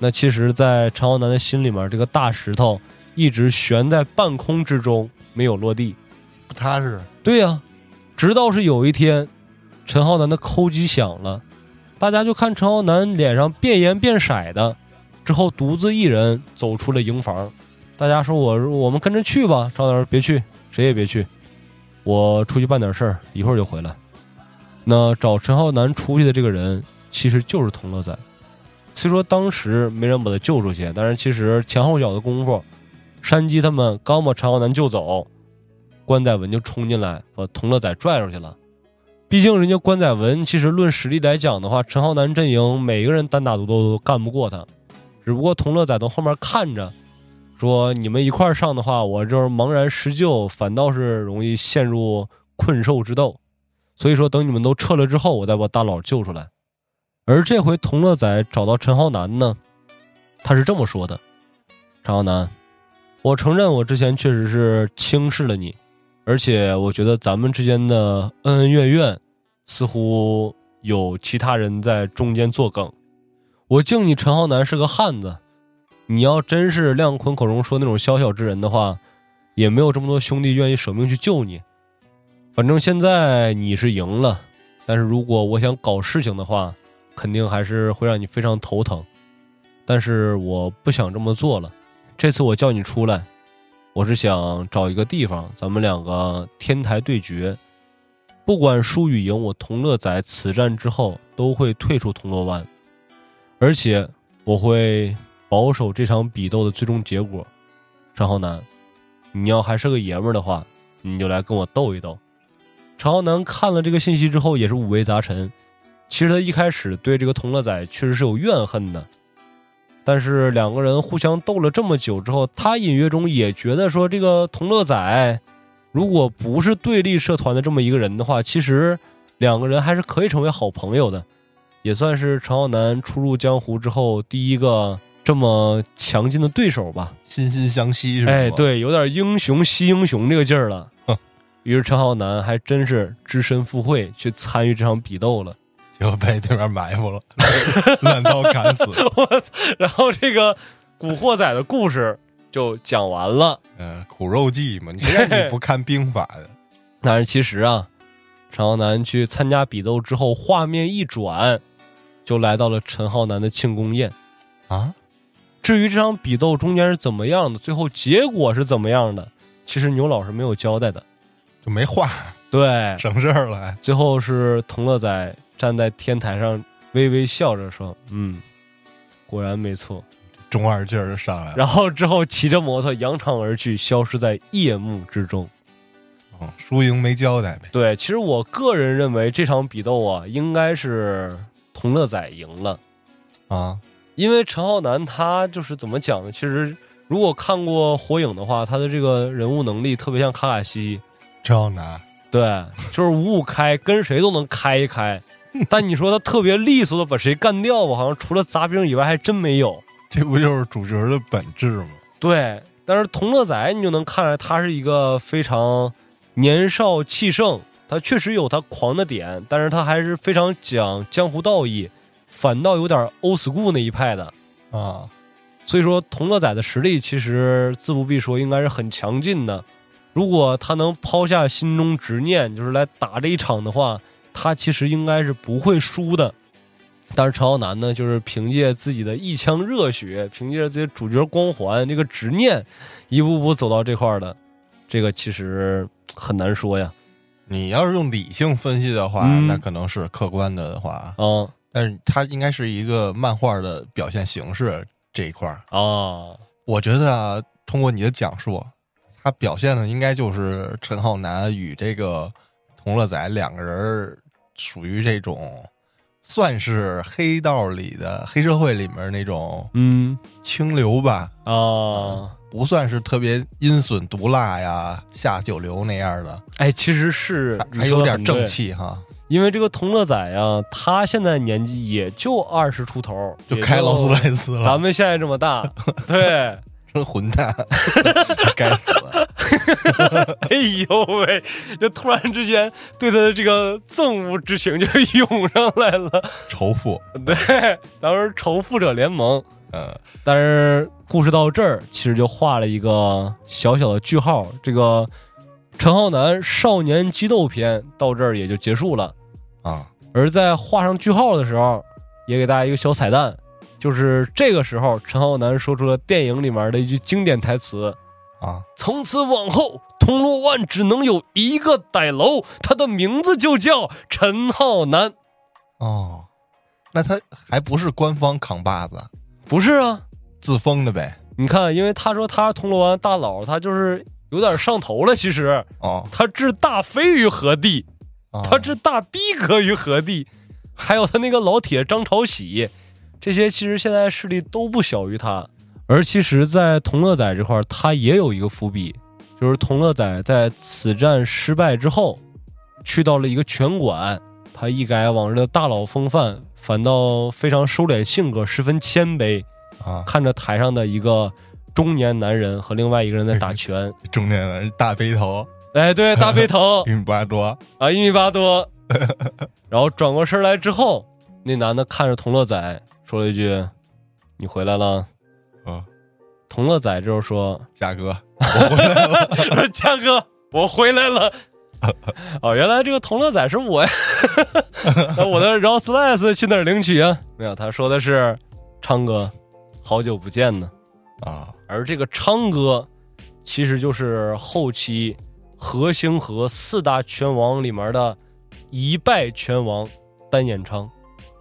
那其实，在陈浩南的心里面，这个大石头一直悬在半空之中，没有落地。不踏实，对呀、直到是有一天，陈浩南的扣机响了，大家就看陈浩南脸上变颜变色的，之后独自一人走出了营房。大家说我我们跟着去吧，赵老师别去，谁也别去，我出去办点事儿，一会儿就回来。那找陈浩南出去的这个人，其实就是童乐仔。虽说当时没人把他救出去，但是其实前后脚的功夫，山鸡他们刚把陈浩南救走，关载文就冲进来把童乐仔拽出去了。毕竟人家关载文其实论实力来讲的话，陈浩南阵营每个人单打独斗都干不过他。只不过童乐仔从后面看着，说你们一块上的话，我就是茫然施救，反倒是容易陷入困兽之斗。所以说，等你们都撤了之后，我再把大佬救出来。而这回童乐仔找到陈浩南呢，他是这么说的：“陈浩南，我承认我之前确实是轻视了你，而且我觉得咱们之间的恩恩怨怨，似乎有其他人在中间作梗。我敬你陈浩南是个汉子，你要真是亮坤口中说那种小小之人的话，也没有这么多兄弟愿意舍命去救你。反正现在你是赢了，但是如果我想搞事情的话，肯定还是会让你非常头疼。但是我不想这么做了。这次我叫你出来，我是想找一个地方，咱们两个天台对决。不管输与赢，我同乐仔此战之后都会退出铜锣湾，而且我会保守这场比斗的最终结果。陈浩南，你要还是个爷们儿的话，你就来跟我斗一斗。陈浩南看了这个信息之后，也是五味杂陈。其实他一开始对这个同乐仔确实是有怨恨的，但是两个人互相斗了这么久之后，他隐约中也觉得说，这个童乐仔如果不是对立社团的这么一个人的话，其实两个人还是可以成为好朋友的，也算是陈浩南初入江湖之后第一个这么强劲的对手吧。惺惺相惜是吧？哎，，对，有点英雄惜英雄这个劲儿了。于是陈浩南还真是只身赴会去参与这场比斗了。结果被对面埋伏了，[LAUGHS] 乱刀砍死。[LAUGHS] 然后这个古惑仔的故事就讲完了。嗯，苦肉计嘛，你谁让你不 [LAUGHS] 看兵法的？但是其实啊，陈浩南去参加比斗之后，画面一转，就来到了陈浩南的庆功宴。啊，至于这场比斗中间是怎么样的，最后结果是怎么样的，其实牛老师没有交代的。就没话，对，省事儿了。最后是童乐仔站在天台上，微微笑着说：“嗯，果然没错。中二劲儿就上来”了。然后之后骑着摩托扬长而去，消失在夜幕之中。嗯输赢没交代呗。对，其实我个人认为这场比斗啊，应该是童乐仔赢了，啊，因为陈浩南他就是怎么讲呢？其实如果看过《火影》的话，他的这个人物能力特别像卡卡西，陈浩南。对，就是五五开，跟谁都能开一开。[LAUGHS] 但你说他特别利索的把谁干掉吧，好像除了杂兵以外还真没有。这不就是主角的本质吗？对，但是童乐仔你就能看出来，他是一个非常年少气盛，他确实有他狂的点，但是他还是非常讲江湖道义，反倒有点 old school 那一派的。啊，所以说，童乐仔的实力其实自不必说，应该是很强劲的。如果他能抛下心中执念，就是来打这一场的话，他其实应该是不会输的。但是陈浩南呢，就是凭借自己的一腔热血，凭借着自己主角光环这个执念，一步步走到这块儿的。这个其实很难说呀。你要是用理性分析的话，嗯那可能是客观的话，嗯但是它应该是一个漫画的表现形式这一块儿。啊，我觉得啊，通过你的讲述，它表现的应该就是陈浩南与这个童乐仔两个人儿属于这种算是黑道里的黑社会里面那种嗯清流吧，啊，不算是特别阴损毒辣呀、下九流那样的，哎，其实是还有点正，气哈。因为这个童乐仔呀，他现在年纪也就二十出头，就开劳斯莱斯了，咱们现在这么大，[LAUGHS] 对，真混蛋，[LAUGHS] 该死了！[LAUGHS] 哎呦喂，这突然之间对他的这个憎恶之情就涌上来了。仇富，对，咱们是仇富者联盟，嗯，但是故事到这儿其实就画了一个小小的句号。这个陈浩南少年激斗篇到这儿也就结束了。啊，而在画上句号的时候，也给大家一个小彩蛋，就是这个时候陈浩南说出了电影里面的一句经典台词。啊，从此往后，铜锣湾只能有一个歹楼，他的名字就叫陈浩南。哦，那他还不是官方扛把子，不是啊，自封的呗？你看，因为他说他是铜锣湾大佬，他就是有点上头了。其实哦，他置大飞于何地？啊他置大逼格于何地？还有他那个老铁张朝喜，这些其实现在势力都不小于他。而其实，在童乐仔这块儿，他也有一个伏笔，就是童乐仔在此战失败之后，去到了一个拳馆，他一改往日的大佬风范，反倒非常收敛性格，十分谦卑，啊，看着台上的一个中年男人和另外一个人在打拳。[LAUGHS] 中年男人大背头，[LAUGHS] 哎，对，大背头 [LAUGHS] 一米八多，啊，一米八多。然后转过身来之后，那男的看着童乐仔说了一句：“你回来了。啊，同乐仔这时候说嘉哥，我回来了，：“说嘉哥，我回来了。”哦，原来这个同乐仔是我呀！那 [LAUGHS] 我的劳斯莱斯去哪儿领取啊？没有，他说的是昌哥，好久不见呢。啊，而这个昌哥，其实就是后期何星河四大拳王里面的一败拳王单眼昌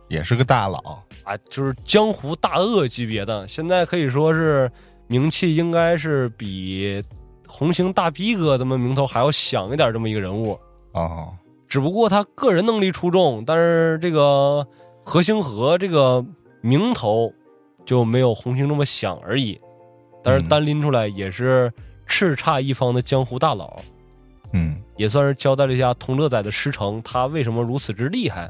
也是个大佬，啊，就是江湖大鳄级别的，现在可以说是名气应该是比红星大逼哥他们名头还要响一点这么一个人物。啊，只不过他个人能力出众，但是这个何星河这个名头就没有红星那么响而已。但是嗯单拎出来也是叱咤一方的江湖大佬，嗯，也算是交代了一下童乐仔的师承，他为什么如此之厉害。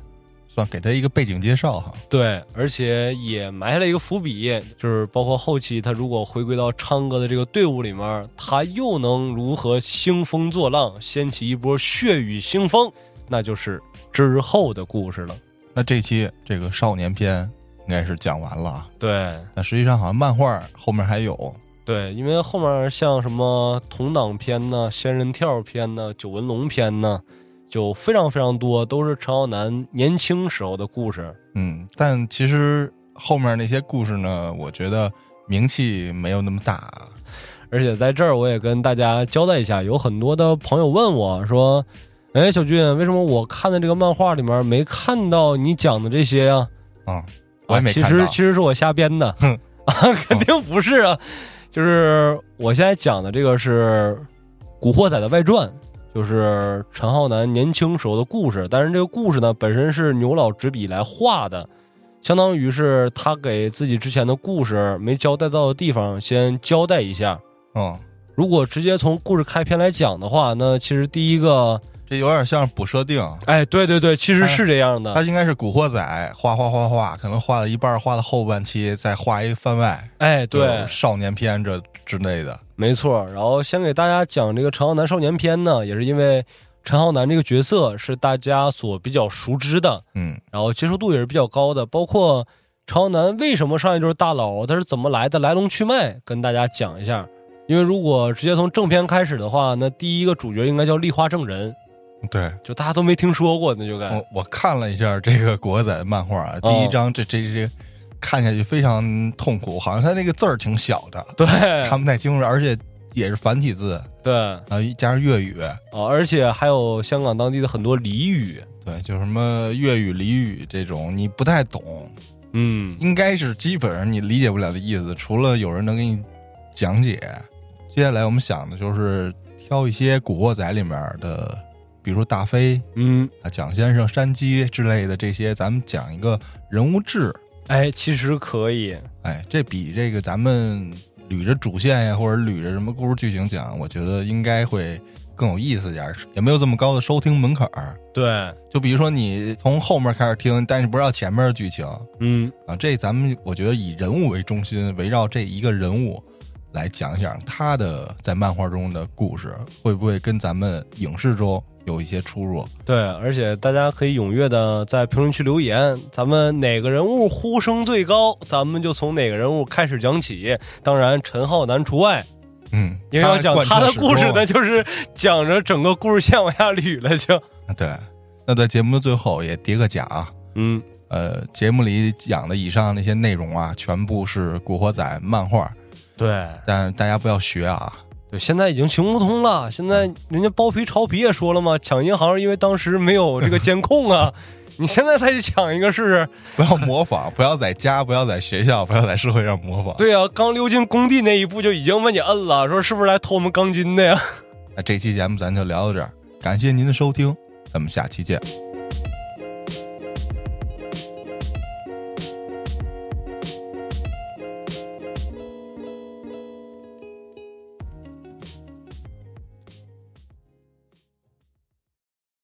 算给他一个背景介绍哈，对，而且也埋下了一个伏笔，就是包括后期他如果回归到昌哥的这个队伍里面，他又能如何兴风作浪，掀起一波血雨腥风，那就是之后的故事了。那这期这个少年篇应该是讲完了。啊，对，那实际上好像漫画后面还有，对，因为后面像什么同党篇呢、仙人跳篇呢、九纹龙篇呢，就非常非常多，都是陈浩南年轻时候的故事。嗯，但其实后面那些故事呢，我觉得名气没有那么大。而且在这儿，我也跟大家交代一下，有很多的朋友问我说：“哎，小俊，为什么我看的这个漫画里面没看到你讲的这些呀？”啊，我也没其看到。实其实是我瞎编的 [LAUGHS] 啊，肯定不是啊。就是我现在讲的这个是《古惑仔》的外传，就是陈浩南年轻时候的故事。但是这个故事呢，本身是牛老执笔来画的，相当于是他给自己之前的故事没交代到的地方先交代一下。嗯，如果直接从故事开篇来讲的话，那其实第一个，这有点像补设定。哎，对对对，其实是这样的。他应该是古惑仔，画画画画，可能画了一半，画了后半期，再画一番外。哎，对，少年篇这之内的。没错。然后先给大家讲这个陈浩南少年篇呢，也是因为陈浩南这个角色是大家所比较熟知的，嗯然后接受度也是比较高的。包括陈浩南为什么上一就是大佬，他是怎么来的，来龙去脉，跟大家讲一下。因为如果直接从正片开始的话，那第一个主角应该叫立花正人，对，就大家都没听说过，那就该我我看了一下这个国仔的漫画啊，第一章这这这看下去非常痛苦，好像他那个字儿挺小的，对。看不太清楚，而且也是繁体字对。啊，加上粤语，啊，而且还有香港当地的很多俚语，对，就什么粤语、俚语这种你不太懂，嗯，应该是基本上你理解不了的意思，除了有人能给你讲解。接下来我们想的就是挑一些古惑仔里面的，比如说大飞嗯，啊、蒋先生、山鸡之类的这些，咱们讲一个人物志。哎，其实可以，哎，这比这个咱们捋着主线呀，或者捋着什么故事剧情讲，我觉得应该会更有意思点儿，也没有这么高的收听门槛儿。对，就比如说你从后面开始听，但是不知道前面的剧情。嗯，啊，这咱们我觉得以人物为中心，围绕这一个人物来讲一讲他的在漫画中的故事，会不会跟咱们影视中有一些出入？对，而且大家可以踊跃的在评论区留言，咱们哪个人物呼声最高，咱们就从哪个人物开始讲起。当然，陈浩南除外，嗯，因为要讲他的故事呢呢，就是讲着整个故事线往下捋了就。[LAUGHS] 对。那在节目的最后也叠个甲啊，嗯，呃，节目里讲的以上那些内容啊，全部是《古惑仔》漫画，对但大家不要学啊。对，现在已经行不通了。现在人家包皮潮皮也说了嘛，抢银行是因为当时没有这个监控啊。[LAUGHS] 你现在再去抢一个试试？不要模仿，不要在家，不要在学校，不要在社会上模仿。对啊、刚溜进工地那一步就已经问你摁了，说是不是来偷我们钢筋的呀？[LAUGHS] 那这期节目咱就聊到这儿，感谢您的收听，咱们下期见。